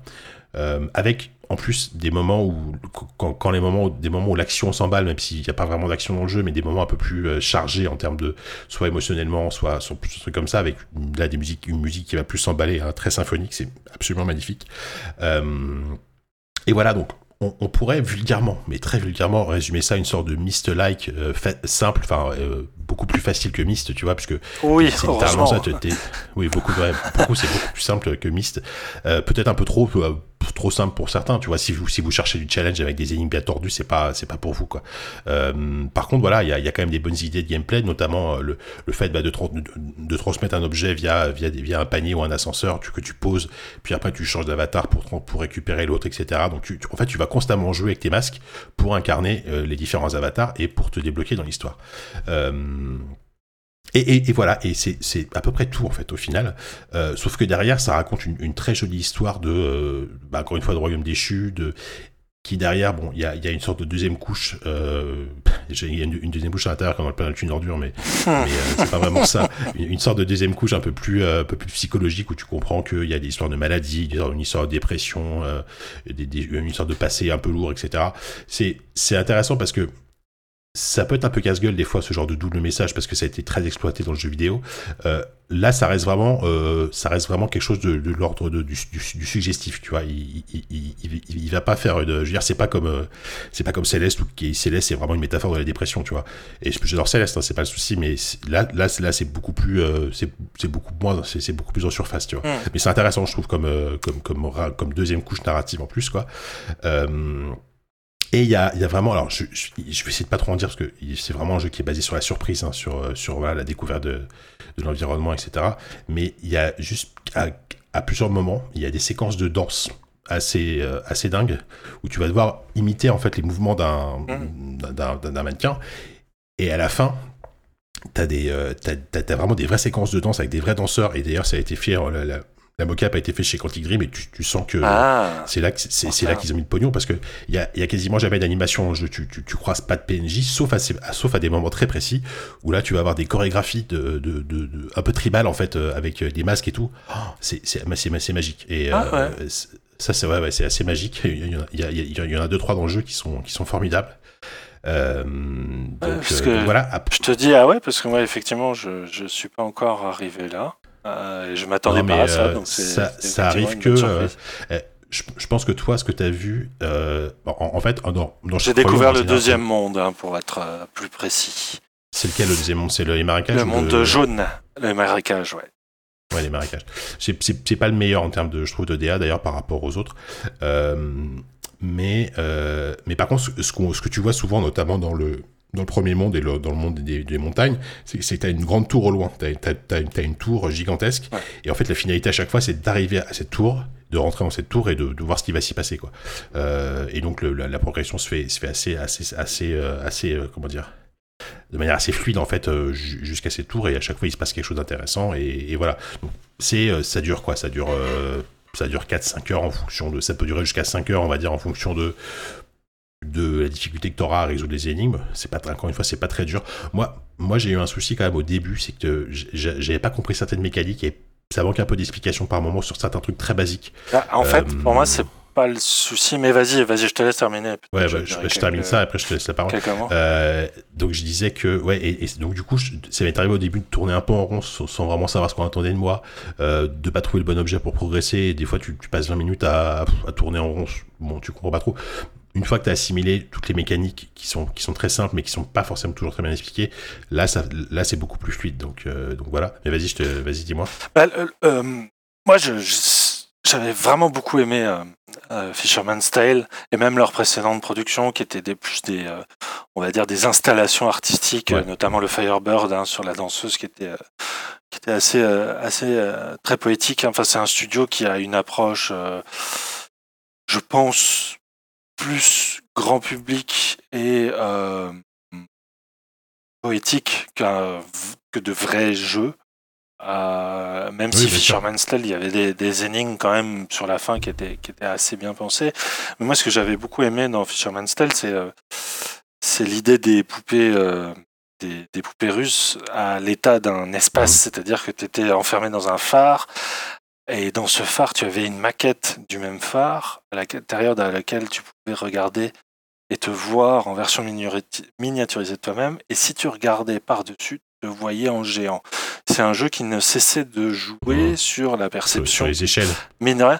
Euh, avec en plus des moments où quand, les moments des moments où l'action s'emballe même s'il n'y a pas vraiment d'action dans le jeu mais des moments un peu plus euh, chargés en termes de soit émotionnellement soit, plus trucs comme ça avec là des musiques une musique qui va plus s'emballer hein, très symphonique c'est absolument magnifique euh, et voilà donc on, pourrait vulgairement, mais très vulgairement, résumer ça à une sorte de Myst-like simple, enfin beaucoup plus facile que Myst, tu vois, parce que oui, c'est littéralement ça. oui, beaucoup, beaucoup c'est beaucoup plus simple que Myst. Peut-être un peu trop trop simple pour certains. Tu vois, si vous, si vous cherchez du challenge avec des énigmes bien tordues, c'est pas, c'est pas pour vous, quoi. Euh, par contre, voilà, il y a, quand même des bonnes idées de gameplay, notamment euh, le, fait bah, de, transmettre un objet via, via, un panier ou un ascenseur que tu poses, puis après tu changes d'avatar pour, récupérer l'autre, etc. Donc, en fait, tu vas constamment jouer avec tes masques pour incarner euh, les différents avatars et pour te débloquer dans l'histoire. Et, et, voilà, et c'est à peu près tout en fait au final. Euh, sauf que derrière, ça raconte une, une très jolie histoire de, euh, bah, encore une fois, de royaume déchu, de qui derrière, bon, il y a, y a, une sorte de deuxième couche. Euh, il y a une, deuxième couche à l'intérieur quand on parle d'une ordure, mais, mais euh, c'est pas vraiment ça. Une, sorte de deuxième couche un peu plus, euh, un peu plus psychologique où tu comprends qu'il y a des histoires de maladie, une histoire de dépression, des, des, une histoire de passé un peu lourd, etc. C'est c'est intéressant parce que ça peut être un peu casse-gueule des fois ce genre de double message parce que ça a été très exploité dans le jeu vidéo. Euh, là, ça reste vraiment, euh, ça reste vraiment quelque chose de, de l'ordre du, du, du, suggestif, tu vois. Il, il, il, il, va pas faire, de, je veux dire, c'est pas comme, euh, c'est pas comme Céleste ou qui Céleste, c'est vraiment une métaphore de la dépression, tu vois. Et j'adore Céleste, hein, c'est pas le souci, mais là, là, là, c'est beaucoup plus, euh, c'est beaucoup moins, c'est beaucoup plus en surface, tu vois. Mm. Mais c'est intéressant, je trouve, comme, euh, comme, comme, comme, deuxième couche narrative en plus, quoi. Euh, et il y a, vraiment, alors je, vais essayer de pas trop en dire parce que c'est vraiment un jeu qui est basé sur la surprise, hein, sur, euh, la découverte de, l'environnement, etc. Mais il y a juste, à, plusieurs moments, il y a des séquences de danse assez, euh, assez dingues où tu vas devoir imiter en fait les mouvements d'un mannequin. Et à la fin, t'as euh, as, vraiment des vraies séquences de danse avec des vrais danseurs. Et d'ailleurs, ça a été la mocap a été fait chez Quantic Dream et tu, tu sens que ah. c'est là c'est là qu'ils ont mis le pognon parce que il y a, y a, quasiment jamais d'animation en jeu. Tu, tu, tu, croises pas de PNJ sauf à, sauf à des moments très précis où là tu vas avoir des chorégraphies de, de, de, un peu tribal en fait euh, avec euh, des masques et tout. Oh, c'est c'est magique. Et ah, euh, ça c'est ouais, ouais c'est assez magique. Il y, a, il, y a, il y en a deux trois dans le jeu qui sont qui sont formidables. Euh, donc, voilà. Je te dis ah ouais parce que moi effectivement je je suis pas encore arrivé là. Euh, je m'attendais pas à ça. Euh, donc ça, ça arrive que. Euh, eh, je, je, pense que toi, ce que tu as vu, euh, en, en, fait, dans, dans j'ai découvert le deuxième monde, hein, pour être plus précis. C'est lequel le deuxième monde? C'est le marécages Le monde le... jaune, les marécages, ouais. Ouais, les marécages. C'est pas le meilleur en termes de, je trouve, de DA d'ailleurs par rapport aux autres. Mais, mais par contre, ce, ce, que tu vois souvent, notamment dans le, dans le premier monde et dans le monde des, des montagnes, c'est que tu as une grande tour au loin. Tu as, as, une tour gigantesque. Et en fait, la finalité à chaque fois, c'est d'arriver à cette tour, de rentrer dans cette tour et de, de voir ce qui va s'y passer. Quoi. Euh, et donc, le, la, la, progression se fait, se fait assez, assez, assez, euh, assez euh, comment dire de manière assez fluide en fait jusqu'à cette tour et à chaque fois il se passe quelque chose d'intéressant et, et, voilà c'est ça dure quoi? Ça dure ça dure 4-5 heures en fonction de ça peut durer jusqu'à 5 heures on va dire en fonction de de la difficulté que tu auras à résoudre les énigmes. C'est pas encore une fois, c'est pas très dur. Moi, moi j'ai eu un souci quand même au début, c'est que j'avais pas compris certaines mécaniques et ça manque un peu d'explication par moment sur certains trucs très basiques. Ah, en fait, pour moi, c'est pas le souci, mais vas-y, vas-y, je te laisse terminer. Ouais, je, je, termine ça, après je te laisse la parole. Euh, donc je disais que, ouais, et, donc du coup, ça m'est arrivé au début de tourner un peu en rond sans, vraiment savoir ce qu'on attendait de moi, euh, de pas trouver le bon objet pour progresser, et des fois tu, tu passes 20 minutes à, à, tourner en rond, bon, tu comprends pas trop une fois que tu as assimilé toutes les mécaniques qui sont, qui sont très simples mais qui sont pas forcément toujours très bien expliquées, là, ça, là c'est beaucoup plus fluide. Donc, euh, donc voilà. Mais vas-y, je vas-y, dis-moi. Bah, euh, moi, j'avais vraiment beaucoup aimé euh, euh, Fisherman's Tale et même leur précédente production qui était des plus des, on va dire des installations artistiques, notamment le Firebird hein, sur la danseuse qui était qui était assez assez très poétique. Enfin, c'est un studio qui a une approche, je pense plus grand public et euh, poétique qu'un- que de vrais jeux. Euh, même Oui, si. Fisherman's Tale, il y avait des, des énigmes quand même sur la fin qui étaient, qui étaient assez bien pensées. Mais moi, ce que j'avais beaucoup aimé dans Fisherman's Tale, c'est euh, c'est l'idée des poupées, des, des poupées russes à l'état d'un espace, Mhm. c'est-à-dire que tu étais enfermé dans un phare. Et dans ce phare, tu avais une maquette du même phare, à l'intérieur de laquelle tu pouvais regarder et te voir en version miniaturisée de toi-même. Et si tu regardais par-dessus, tu te voyais en géant. C'est un jeu qui ne cessait de jouer Mhm. sur la perception sur les échelles. mine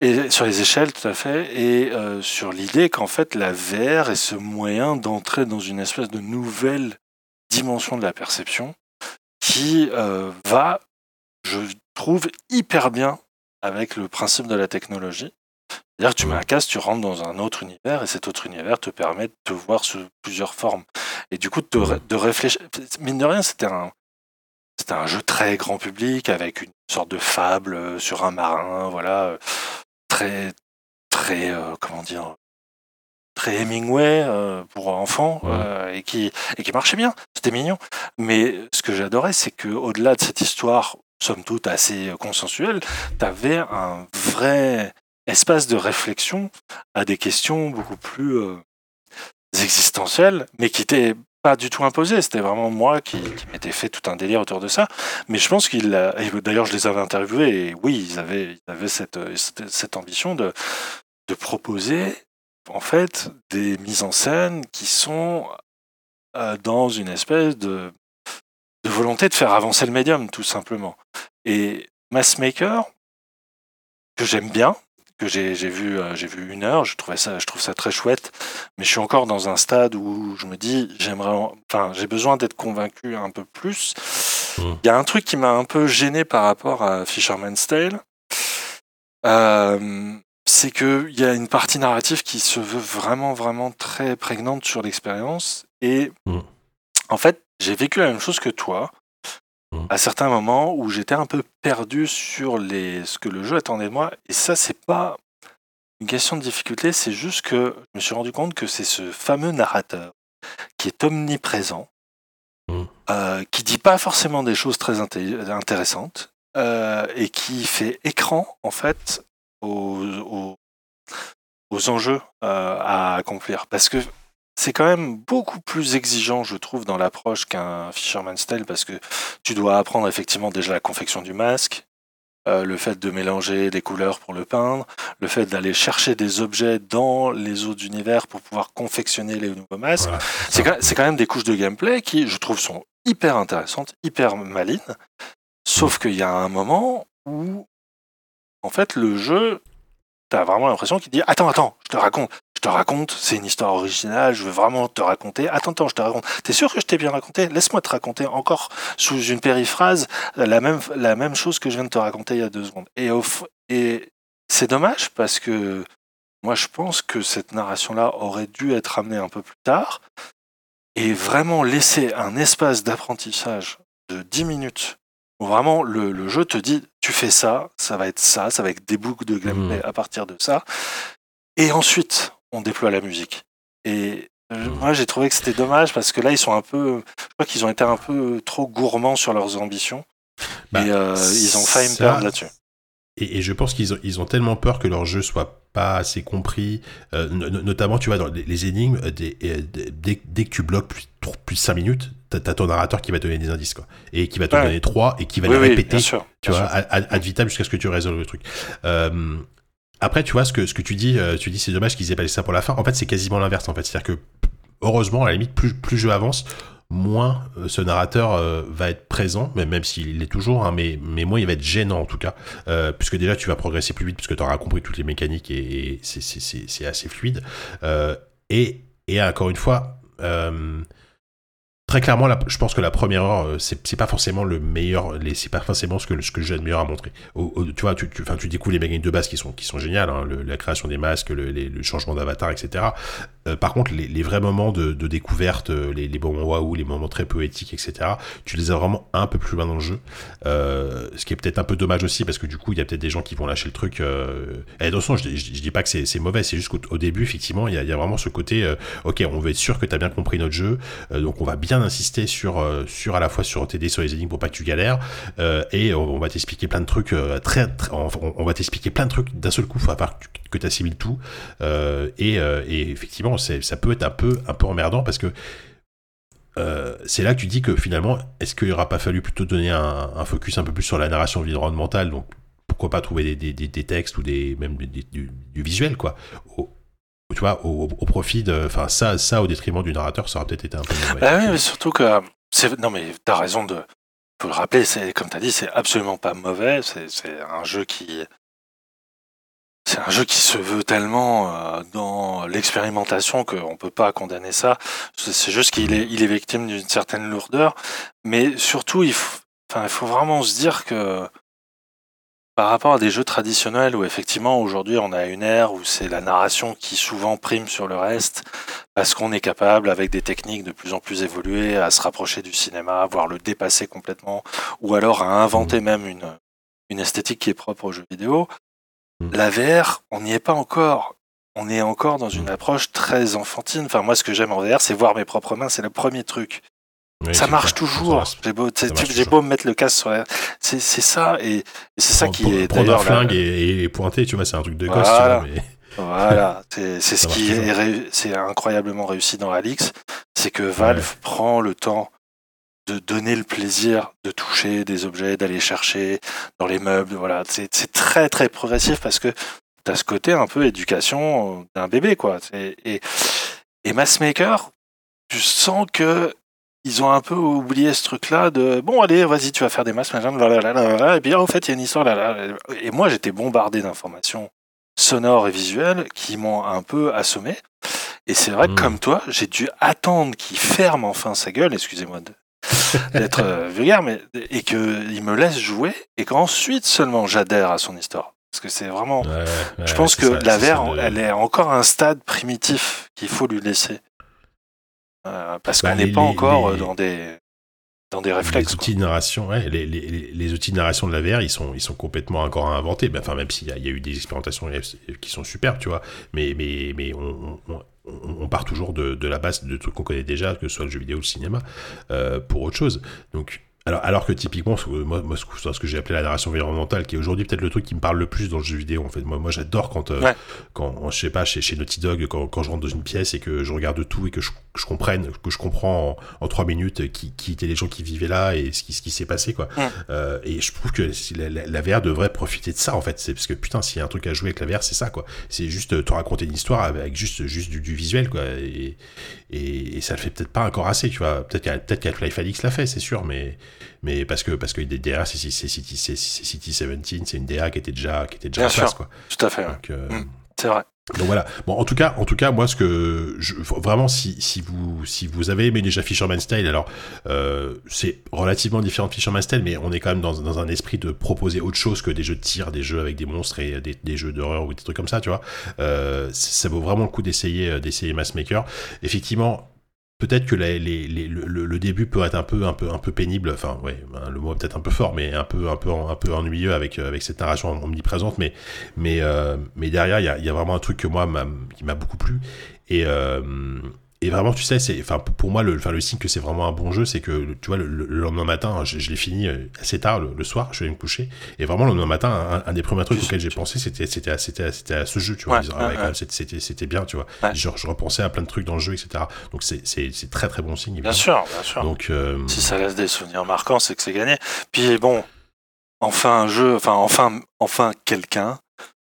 et sur les échelles, tout à fait, et euh, sur l'idée qu'en fait la VR est ce moyen d'entrer dans une espèce de nouvelle dimension de la perception qui euh, va, je trouve, hyper bien avec le principe de la technologie. C'est-à-dire que tu mets un casque, tu rentres dans un autre univers et cet autre univers te permet de te voir sous plusieurs formes. Et du coup, de, ré- de réfléchir. Mine de rien, c'était un, c'était un jeu très grand public avec une sorte de fable euh, sur un marin, voilà, euh, très, très, euh, comment dire, très Hemingway euh, pour enfants euh, et qui et qui marchait bien. C'était mignon. Mais ce que j'adorais, c'est que au-delà de cette histoire, somme toute assez euh, consensuelle, t'avais un vrai espace de réflexion à des questions beaucoup plus euh, existentielles, mais qui étaient pas du tout imposées. C'était vraiment moi qui, m'étais fait tout un délire autour de ça. Mais je pense qu'il D'ailleurs, je les avais interviewés oui, ils avaient, euh, cette, ambition de, de proposer en fait des mises en scène qui sont dans une espèce de, de volonté de faire avancer le médium, tout simplement. Et Massmaker, que j'aime bien, que j'ai j'ai vu, euh, j'ai vu une heure, je, trouvais ça, je trouve ça très chouette, mais je suis encore dans un stade où je me dis, j'aimerais, en- enfin, j'ai besoin d'être convaincu un peu plus. Mm. Il y a un truc qui m'a un peu gêné par rapport à Fisherman's Tale. Euh, c'est qu'il y a une partie narrative qui se veut vraiment, vraiment très prégnante sur l'expérience. Et Mm. en fait, j'ai vécu la même chose que toi Mm. à certains moments où j'étais un peu perdu sur les, ce que le jeu attendait de moi. Et ça, c'est pas une question de difficulté, c'est juste que je me suis rendu compte que c'est ce fameux narrateur qui est omniprésent, Mm. euh, qui dit pas forcément des choses très inté- intéressantes euh, et qui fait écran en fait aux, aux, aux enjeux euh, à accomplir. Parce que c'est quand même beaucoup plus exigeant, je trouve, dans l'approche qu'un Fisherman's Tale, parce que tu dois apprendre effectivement déjà la confection du masque, euh, le fait de mélanger des couleurs pour le peindre, le fait d'aller chercher des objets dans les autres univers pour pouvoir confectionner les nouveaux masques. Voilà. C'est quand, c'est quand même des couches de gameplay qui, je trouve, sont hyper intéressantes, hyper malines. Sauf qu'il y a un moment où, en fait, le jeu, t'as vraiment l'impression qu'il dit Attends, attends, je te raconte, te raconte, c'est une histoire originale, je veux vraiment te raconter. Attends, attends, je te raconte. T'es sûr que je t'ai bien raconté? Laisse-moi te raconter encore sous une périphrase la même, la même chose que je viens de te raconter il y a deux secondes. Et, c'est dommage parce que moi, je pense que cette narration-là aurait dû être amenée un peu plus tard et vraiment laisser un espace d'apprentissage de 10 minutes où vraiment le, le jeu te dit tu fais ça, ça va être ça, ça va être des boucles de gameplay à partir de ça. Et ensuite, on déploie la musique. Et euh, moi, j'ai trouvé que c'était dommage parce que là, ils sont un peu. Je crois qu'ils ont été un peu trop gourmands sur leurs ambitions. Bah, et euh, ils ont failli me perdre là-dessus. Et, et je pense qu'ils ont, ils ont tellement peur que leur jeu soit pas assez compris, euh, no- no- notamment, tu vois, dans les, les énigmes, des- des- dès, dès que tu bloques plus, plus de 5 minutes, t'as as ton narrateur qui va te donner des indices, quoi. Et qui va te Ouais. donner 3 et qui va Oui, les répéter, sûr. tu vois, sûr. ad, ad- ad vitam jusqu'à ce que tu résolves le truc. Euh, après, tu vois, ce que, ce que tu dis, euh, tu dis c'est dommage qu'ils aient pas laissé ça pour la fin. En fait, c'est quasiment l'inverse, en fait. C'est-à-dire que, heureusement, à la limite, plus, plus jeu avance, moins euh, ce narrateur euh, va être présent, même, même s'il l'est toujours, hein, mais, mais moins il va être gênant en tout cas, puisque déjà tu vas progresser plus vite, puisque tu auras compris toutes les mécaniques et, c'est- assez fluide. Et, et encore une fois, très clairement, la- je pense que la première heure, euh, c'est pas forcément le meilleur, les- c'est pas forcément ce que, ce que a de meilleur à montrer. Au- tu vois, tu, tu, tu découvres les mécaniques de base qui sont, qui sont géniales, hein, la création des masques, le, changement d'avatar, etc. Euh, par contre, les, vrais moments de, découverte, euh, les, les moments waouh, les moments très poétiques, etc., tu les as vraiment un peu plus loin dans le jeu. Ce qui est peut-être un peu dommage aussi, parce que du coup, il y a peut-être des gens qui vont lâcher le truc. Et attention, je, je, je dis pas que c'est mauvais, c'est juste qu'au au début, effectivement, il y, a, y a vraiment ce côté, ok, on veut être sûr que tu as bien compris notre jeu, donc on va bien insister sur, euh, sur à la fois sur t'aider sur les énigmes pour pas que tu galères, euh, et on, va t'expliquer plein de trucs, euh, très, on, va t'expliquer plein de trucs d'un seul coup, à part que, tu assimiles tout. Et, effectivement, ça peut être un peu, un peu emmerdant parce que c'est là que tu dis que finalement, est-ce qu'il aura pas fallu plutôt donner un, focus un peu plus sur la narration environnementale, donc pourquoi pas trouver des, textes ou des même du, visuel quoi, tu vois, au, au profit de, enfin ça, ça au détriment du narrateur, ça aurait peut-être été un peu. mauvais. Bah oui, mais surtout que. c'est- Non, mais t'as raison de. Faut le rappeler, c'est comme t'as dit, c'est absolument pas mauvais. C'est c'est un jeu qui. C'est un jeu qui se veut tellement euh, dans l'expérimentation qu'on peut pas condamner ça. C'est juste qu'il est, il est victime d'une certaine lourdeur. Mais surtout, il faut, il faut vraiment se dire que par rapport à des jeux traditionnels où effectivement aujourd'hui on a une ère où c'est la narration qui souvent prime sur le reste, parce qu'on est capable, avec des techniques de plus en plus évoluées, à se rapprocher du cinéma, voire le dépasser complètement, ou alors à inventer même une, une esthétique qui est propre aux jeux vidéo. Mm. La VR, on n'y est pas encore. On est encore dans une approche très enfantine. Enfin, moi, ce que j'aime en VR, c'est voir mes propres mains. C'est le premier truc. Oui, ça marche toujours. J'ai beau, me mettre le casque sur la... C'est ça, et, et c'est ça qui est prendre un flingue et, et pointer, tu vois, c'est un truc de gosse, Voilà. tu vois, mais Voilà, c'est ce qui est, c'est incroyablement réussi dans Alix, c'est que Valve Ouais. prend le temps de donner le plaisir de toucher des objets, d'aller chercher dans les meubles, voilà, c'est très très progressif parce que tu as ce côté un peu éducation d'un bébé quoi. C'est- Et, et Massmaker, tu sens que ils ont un peu oublié ce truc-là de bon allez vas-y tu vas faire des blablabla, et puis en fait il y a une histoire là, là. et moi j'étais bombardé d'informations sonores et visuels qui m'ont un peu assommé et c'est vrai que Mm. comme toi j'ai dû attendre qu'il ferme enfin sa gueule excusez-moi d'être euh, vulgaire mais et qu'il me laisse jouer et qu'ensuite seulement j'adhère à son histoire parce que c'est vraiment Ouais, ouais, je pense que ça, la VR, le- elle est encore un stade primitif qu'il faut lui laisser. Euh, parce Bah, qu'on n'est les- pas les- encore les- euh, dans des, dans des les réflexes. quoi. outils de narration, ouais, les, les- les- les outils de narration de la VR, ils sont, ils sont complètement encore à inventer. Enfin, même s'il y, y a eu des expérimentations qui sont super, tu vois. Mais, mais, mais on, on- part toujours de, de la base de trucs qu'on connaît déjà, que ce soit le jeu vidéo ou le cinéma, euh, pour autre chose. Donc, alors, alors que typiquement, ce- moi, ce que j'ai appelé la narration environnementale, qui est aujourd'hui peut-être le truc qui me parle le plus dans le jeu vidéo, en fait. Moi, moi j'adore quand, euh, Ouais. quand, je sais pas, chez, chez Naughty Dog, quand, quand je rentre dans une pièce et que je regarde tout et que je, que je comprenne, que je comprends en, en trois minutes qui, qui étaient les gens qui vivaient là et ce qui, ce qui s'est passé, quoi. Ouais. Euh, et je trouve que la, la, la VR devrait profiter de ça, en fait. C'est parce que putain, s'il y a un truc à jouer avec la VR, c'est ça, quoi. C'est juste euh, te raconter une histoire avec juste, juste du, du visuel, quoi. Et, et, et ça le fait peut-être pas encore assez, tu vois. Peut-être qu'à- peut-être qu'Half-Life Alix l'a fait, c'est sûr, mais, mais parce que, parce que derrière, c'est c'est- c'est City, c'est- c'est City 17, c'est une DA qui était déjà, qui était déjà en place, quoi. Tout à fait, euh, Mm. c'est vrai. Donc voilà. Bon, en tout cas, en tout cas, moi, ce que je, vraiment, si, si vous si vous avez aimé déjà Fisherman Style, alors euh, c'est relativement différent de Fisherman Style, mais on est quand même dans, dans un esprit de proposer autre chose que des jeux de tir, des jeux avec des monstres et des, jeux d'horreur ou des trucs comme ça, tu vois. Euh, ça vaut vraiment le coup d'essayer euh, d'essayer Massmaker. Effectivement. Peut-être que le, début peut être un peu, un peu, pénible. Enfin, ouais, ben, le mot peut-être un peu fort, mais un peu, un peu, ennuyeux avec, euh, avec cette narration omniprésente. Mais, euh, derrière, il y a, vraiment un truc que moi, qui m'a beaucoup plu. Et, euh, et vraiment, tu sais, c'est, enfin, pour moi, le, enfin, le signe que c'est vraiment un bon jeu, c'est que, tu vois, le, le lendemain matin, je, je l'ai fini euh, assez tard le, le soir, je vais me coucher. Et vraiment, le lendemain matin, un, un des premiers trucs auxquels j'ai pensé, c'était, c'était, à- c'était, à- c'était à ce jeu, tu vois. Ouais, ah ouais, ouais. c'était, bien, tu vois. Genre, je repensais à plein de trucs dans le jeu, etc. Donc, c'est, c'est, c'est très, très bon signe. Bien sûr, bien sûr. Donc, euh, Si ça laisse des souvenirs marquants, c'est que c'est gagné. Puis bon, enfin un jeu, enfin enfin enfin quelqu'un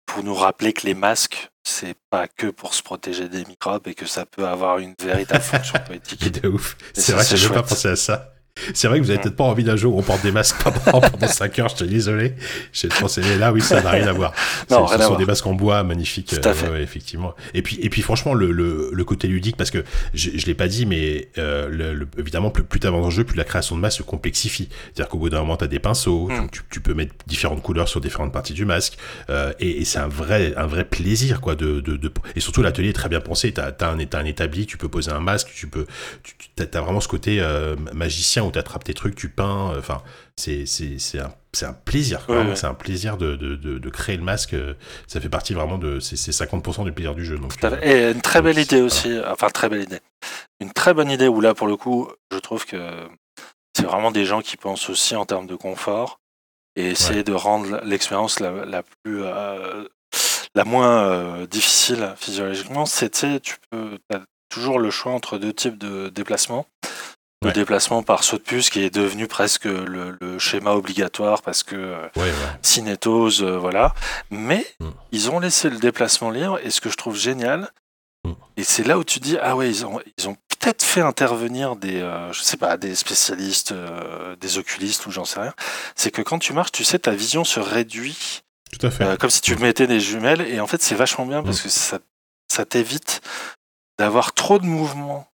pour nous rappeler que les masques, c'est pas que pour se protéger des microbes et que ça peut avoir une véritable fonction poétique. de ouf. Et C'est vrai que c'est j'ai pas pensé à ça. C'est vrai que vous avez peut-être pas envie d'un jeu où on porte des masques pendant, pendant 5 heures, je te désolé. J'ai pensé, là, oui, ça n'a rien à voir. Non, ce sont voir. des masques en bois magnifiques. Tout à euh, fait. ouais, effectivement. Et puis, et puis franchement, le, le, le côté ludique, parce que je, je l'ai pas dit, mais euh, le, évidemment, plus, plus t'avances dans le jeu, plus la création de masques se complexifie. C'est-à-dire qu'au bout d'un moment, t'as des pinceaux, Mm. tu, tu- tu peux mettre différentes couleurs sur différentes parties du masque, euh, et, et c'est un vrai, un vrai plaisir, quoi. De, de, de- et surtout, l'atelier est très bien pensé. T'as as un, établi, tu peux poser un masque, tu peux, tu, tu- t'as, t'as vraiment ce côté euh, où t'attrapes tes trucs, tu peins. euh, Enfin, c'est, un, c'est un plaisir. Ouais, ouais. C'est un plaisir de, de, de, de créer le masque. euh, Ça fait partie vraiment de, c'est, c'est 50% du plaisir du jeu. Donc, euh. Et une très belle idée aussi, enfin très belle idée. Une très bonne idée où là pour le coup, je trouve que c'est vraiment des gens qui pensent aussi en termes de confort et essayer de rendre l'expérience la, la, plus euh, la moins euh, difficile physiologiquement. C'est tu peux as toujours le choix entre deux types de déplacements. Le Ouais. déplacement par saut de puce qui est devenu presque le, le schéma obligatoire parce que euh, Ouais, ouais. cinétose, euh, voilà. Mais Mm. ils ont laissé le déplacement libre et ce que je trouve génial, Mm. et c'est là où tu dis ah ouais ils ont ils ont peut-être fait intervenir des euh, je sais pas des spécialistes, euh, des oculistes ou j'en sais rien. C'est que quand tu marches, tu sais ta vision se réduit Tout à fait. comme si tu mettais des jumelles et en fait c'est vachement bien parce que ça ça t'évite d'avoir trop de mouvements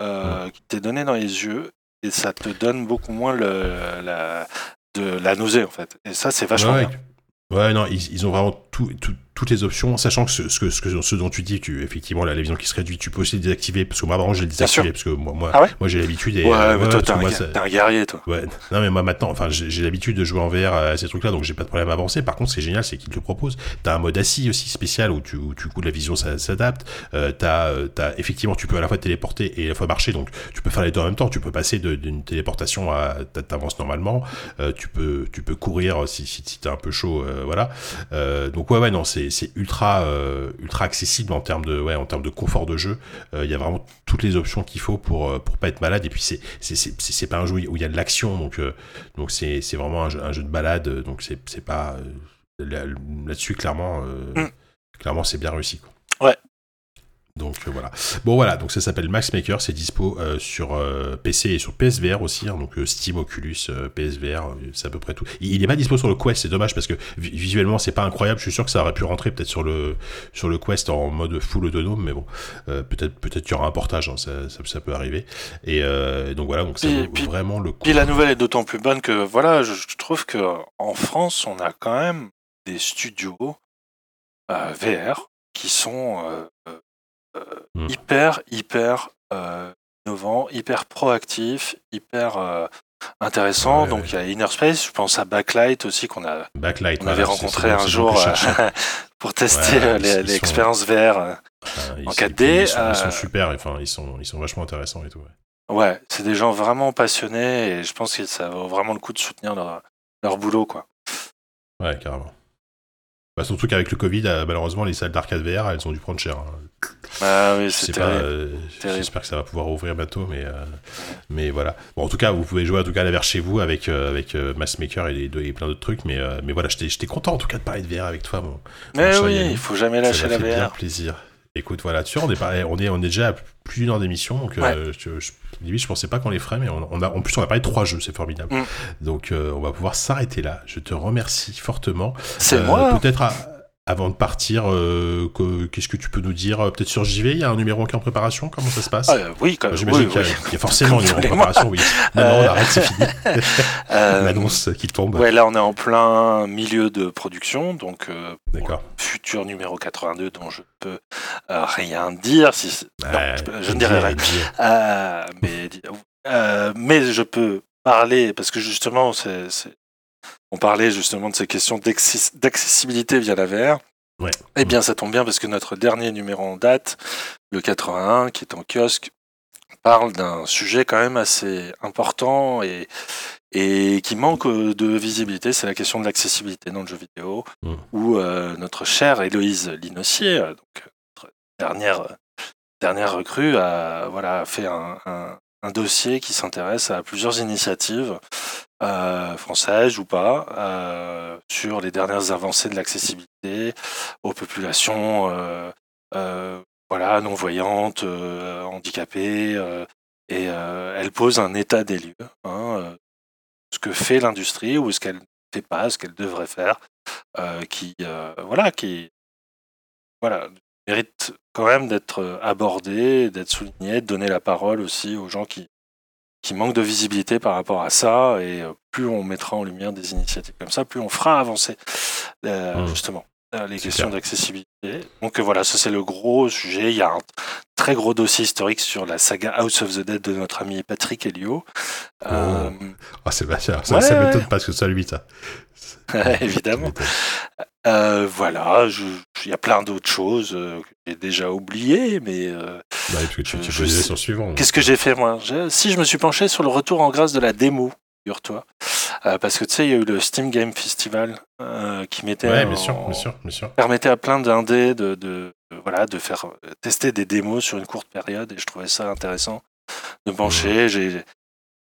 euh, qui t'est donné dans les yeux et ça te donne beaucoup moins le, la, de la nausée en fait. Et ça c'est vachement ouais, bien. ouais, non, ils, ils ont vraiment tout, tout- toutes les options, sachant que ce, ce que, ce, dont tu dis, tu, effectivement, la, la vision qui se réduit, tu peux aussi le désactiver, parce que moi, avant, je sûr. désactivé, parce que moi, moi, Ah ouais moi j'ai l'habitude. Et, Ouais, euh, mais toi t'es un, ça- un guerrier toi. Ouais, non mais moi maintenant, enfin j'ai l'habitude de jouer en VR à ces trucs-là, donc j'ai pas de problème à avancer. Par contre, ce qui est génial, c'est qu'ils te le proposent. T'as un mode assis aussi spécial où tu, où tu coup la vision s'adapte. Euh, t'as, euh, t'as effectivement, tu peux à la fois te téléporter et à la fois marcher, donc tu peux faire les deux en même temps. Tu peux passer d'une téléportation à t'a- t'avances normalement. Euh, tu peux, tu peux courir si si, si t'es un peu chaud, euh, voilà. Euh, donc ouais ouais non, c'est ultra euh, ultra accessible en termes de ouais en termes de confort de jeu. Euh, Il y a vraiment toutes les options qu'il faut pour euh, pour pas être malade. Et puis c'est c'est pas un jeu où il y a de l'action, donc euh, donc c'est c'est vraiment un jeu, un jeu de balade. Donc c'est pas là- là-dessus clairement Mm. clairement c'est bien réussi. Quoi. Donc euh, voilà. Bon voilà, donc ça s'appelle Max Maker, c'est dispo euh, sur euh, PC et sur PSVR aussi, hein, donc Steam, Oculus, PSVR, c'est à peu près tout. Il, il est pas dispo sur le Quest, c'est dommage parce que vi- visuellement c'est pas incroyable. Je suis sûr que ça aurait pu rentrer peut-être sur le sur le Quest en mode full autonome, mais bon, peut-être peut-être qu'il y aura un portage, hein, ça, ça, ça peut arriver. Et donc voilà, donc ça vaut vraiment le coup. Puis la nouvelle est d'autant plus bonne que voilà, je, je trouve que en France, on a quand même des studios euh, VR qui sont euh, Mm. hyper hyper euh, innovants, hyper proactifs, hyper euh, intéressants. Ouais, Donc ouais. il y a Inner Space, je pense à Backlight aussi qu'on a Backlight. on avait rencontré un jour euh, pour tester Ouais, les- ils les sont- expériences VR. en et 4D, puis, Ils sont, ils sont super, enfin ils sont ils sont vachement intéressants et tout. Ouais. C'est des gens vraiment passionnés et je pense que ça vaut vraiment le coup de soutenir leur, leur boulot quoi. Ouais, carrément. Bah, surtout qu'avec le Covid, malheureusement, les salles d'arcade VR, elles ont dû prendre cher. hein. Ah oui, c'est terrible. euh, Terrible. j'espère que ça va pouvoir ouvrir bientôt, mais, euh, mais voilà. Bon, en tout cas, vous pouvez jouer en tout cas à la VR chez vous avec, euh, avec euh, Mass Maker et, et plein d'autres trucs, mais, mais voilà, j'étais j'étais content en tout cas de parler de VR avec toi, mon, Mais cher oui, il faut jamais lâcher la fait bien VR. plaisir. Écoute, voilà, tu vois, on est, on est, on est déjà à plus d'une heure d'émission, donc euh, je, je, limite, je pensais pas qu'on les ferait, mais on, on a, en plus, on a parlé de trois jeux, c'est formidable. Mm. Donc, on va pouvoir s'arrêter là. Je te remercie fortement. C'est moi. Peut-être à- avant de partir, euh, que- qu'est-ce que tu peux nous dire euh, Peut-être sur JV, il y a un numéro qui est en préparation Comment ça se passe? Ah, euh, oui, quand même. J'imagine oui, qu'il y, a- oui. y a forcément un Comme numéro en préparation, oui. Non, non, on Euh, arrête, c'est fini. L'annonce qui tombe. Ouais, là on est en plein milieu de production, donc D'accord. futur numéro 82 dont je peux rien dire. Si non, je, ne dirai rien. Mais, mais je peux parler parce que justement, c'est- on parlait justement de ces questions d'access- d'accessibilité via la VR. Ouais. Eh bien, ça tombe bien parce que notre dernier numéro en date, le 81, qui est en kiosque, parle d'un sujet quand même assez important et, et qui manque euh, de visibilité. C'est la question de l'accessibilité dans le jeu vidéo, Mm. où euh, notre chère Héloïse Linossier, euh, donc notre dernière dernière recrue a voilà fait un, un- un dossier qui s'intéresse à plusieurs initiatives euh, françaises ou pas euh, sur les dernières avancées de l'accessibilité aux populations euh, voilà non voyantes, handicapées et elle pose un état des lieux, hein, ce que fait l'industrie ou ce qu'elle ne fait pas, ce qu'elle devrait faire, qui voilà qui voilà mérite quand même d'être euh, abordé, d'être souligné, de donner la parole aussi aux gens qui, qui manquent de visibilité par rapport à ça. Et euh, plus on mettra en lumière des initiatives comme ça, plus on fera avancer euh, Mmh. justement les questions d'accessibilité. Donc voilà, ça c'est le gros sujet. Il y a un très gros dossier historique sur la saga House of the Dead de notre ami Patrick Elio. Euh, Ah, c'est pas ça, ça, Ouais, ça ouais. m'étonne pas que ce soit lui, ça. évidemment. Euh, voilà, il y a plein d'autres choses euh, que j'ai déjà oubliées, mais euh, Bah, tu, tu sais- suivant. qu'est-ce que j'ai fait moi? Si je me suis penché sur le retour en grâce de la démo, figure-toi, parce que tu sais, il y a eu le Steam Game Festival qui mettait Ouais, en- bien sûr, bien sûr, bien sûr. permettait à plein d'indés de, de, de- voilà, de faire tester des démos sur une courte période et je trouvais ça intéressant de pencher. J'ai,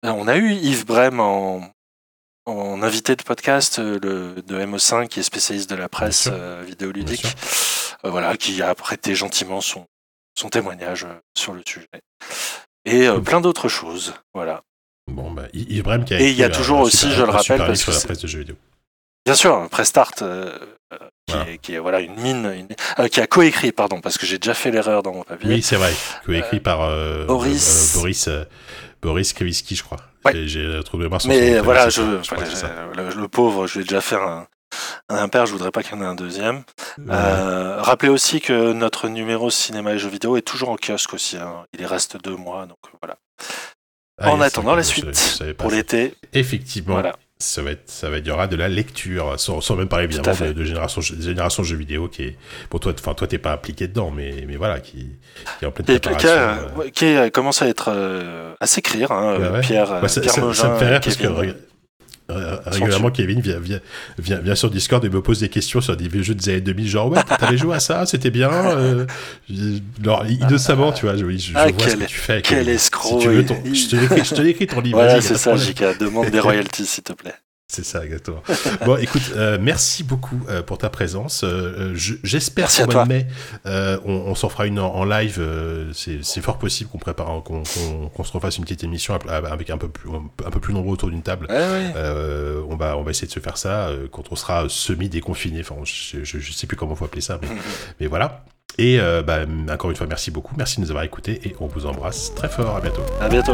on a eu Yves Brem en, en invité de podcast euh, le, de MO5 qui est spécialiste de la presse euh, vidéoludique, euh, voilà, qui a prêté gentiment son, son témoignage euh, sur le sujet. Et euh, plein d'autres choses, voilà. Bon, bah, qui a Et il y a toujours un aussi, je le un rappelle, livre parce sur que la presse de jeux vidéo. Bien sûr, Prestart, euh, euh, qui, Voilà. est, qui est voilà une mine, une- euh, qui a coécrit, pardon, parce que j'ai déjà fait l'erreur dans mon papier. Oui, c'est vrai. Que écrit par euh, Boris- euh, Boris, euh, Boris Krivitsky, je crois. Ouais. J'ai- trouvé sur son Mais voilà, je, le, le pauvre, je vais déjà faire un, un impair, je voudrais pas qu'il y en ait un deuxième. Euh, Euh, rappelez aussi que notre numéro cinéma et jeux vidéo est toujours en kiosque aussi. hein. Il y reste deux mois, donc voilà. ah, en attendant la je savais- suite, je savais pas pour l'été, Effectivement, voilà. Ça va être, ça va être, il y aura de la lecture, sans, sans même parler évidemment de, de génération, de génération jeux vidéo qui est, pour toi, enfin toi t'es pas impliqué dedans, mais, mais voilà, qui, qui est en pleine Qui, qui préparation. a, euh. ouais, qui a commencé à être euh, à s'écrire, hein, Ouais, euh, ouais. Pierre, euh, ça, Pierre ça- ça Mogin me fait rire et parce que Ré- régulièrement Kevin vient, vient, vient, vient sur Discord et me pose des questions sur des vieux jeux des années 2000 genre ouais t'avais joué à ça? C'était bien? Euh, alors innocemment tu vois je, Ah, vois ce que tu fais quel escroc, si tu veux ton, il- je te l'écris ton livre Voilà, c'est ça. JK. Demande des royalties, s'il te plaît. C'est ça exactement bon écoute euh, merci beaucoup euh, pour ta présence Euh, je- j'espère Merci qu'au mois de mai on, on s'en fera une en, en live c'est fort possible qu'on prépare qu'on se refasse une petite émission avec un peu plus un peu plus nombreux autour d'une table Ouais, ouais. on va on va essayer de se faire ça quand on sera semi déconfiné. Enfin, je, je, je sais plus comment faut appeler ça, mais, mais voilà. Et bah, encore une fois, merci beaucoup, merci de nous avoir écoutés et on vous embrasse très fort. À bientôt. À bientôt.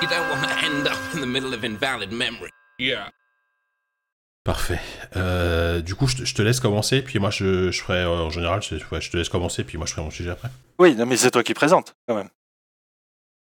You don't want to end up in the middle of invalid memory. Yeah. Parfait. Euh, du coup, je te, je te laisse commencer, puis moi, je, je ferai euh, en général, je, ouais, je te laisse commencer, puis moi, je ferai mon sujet après. Oui, non, mais c'est toi qui présente, quand même.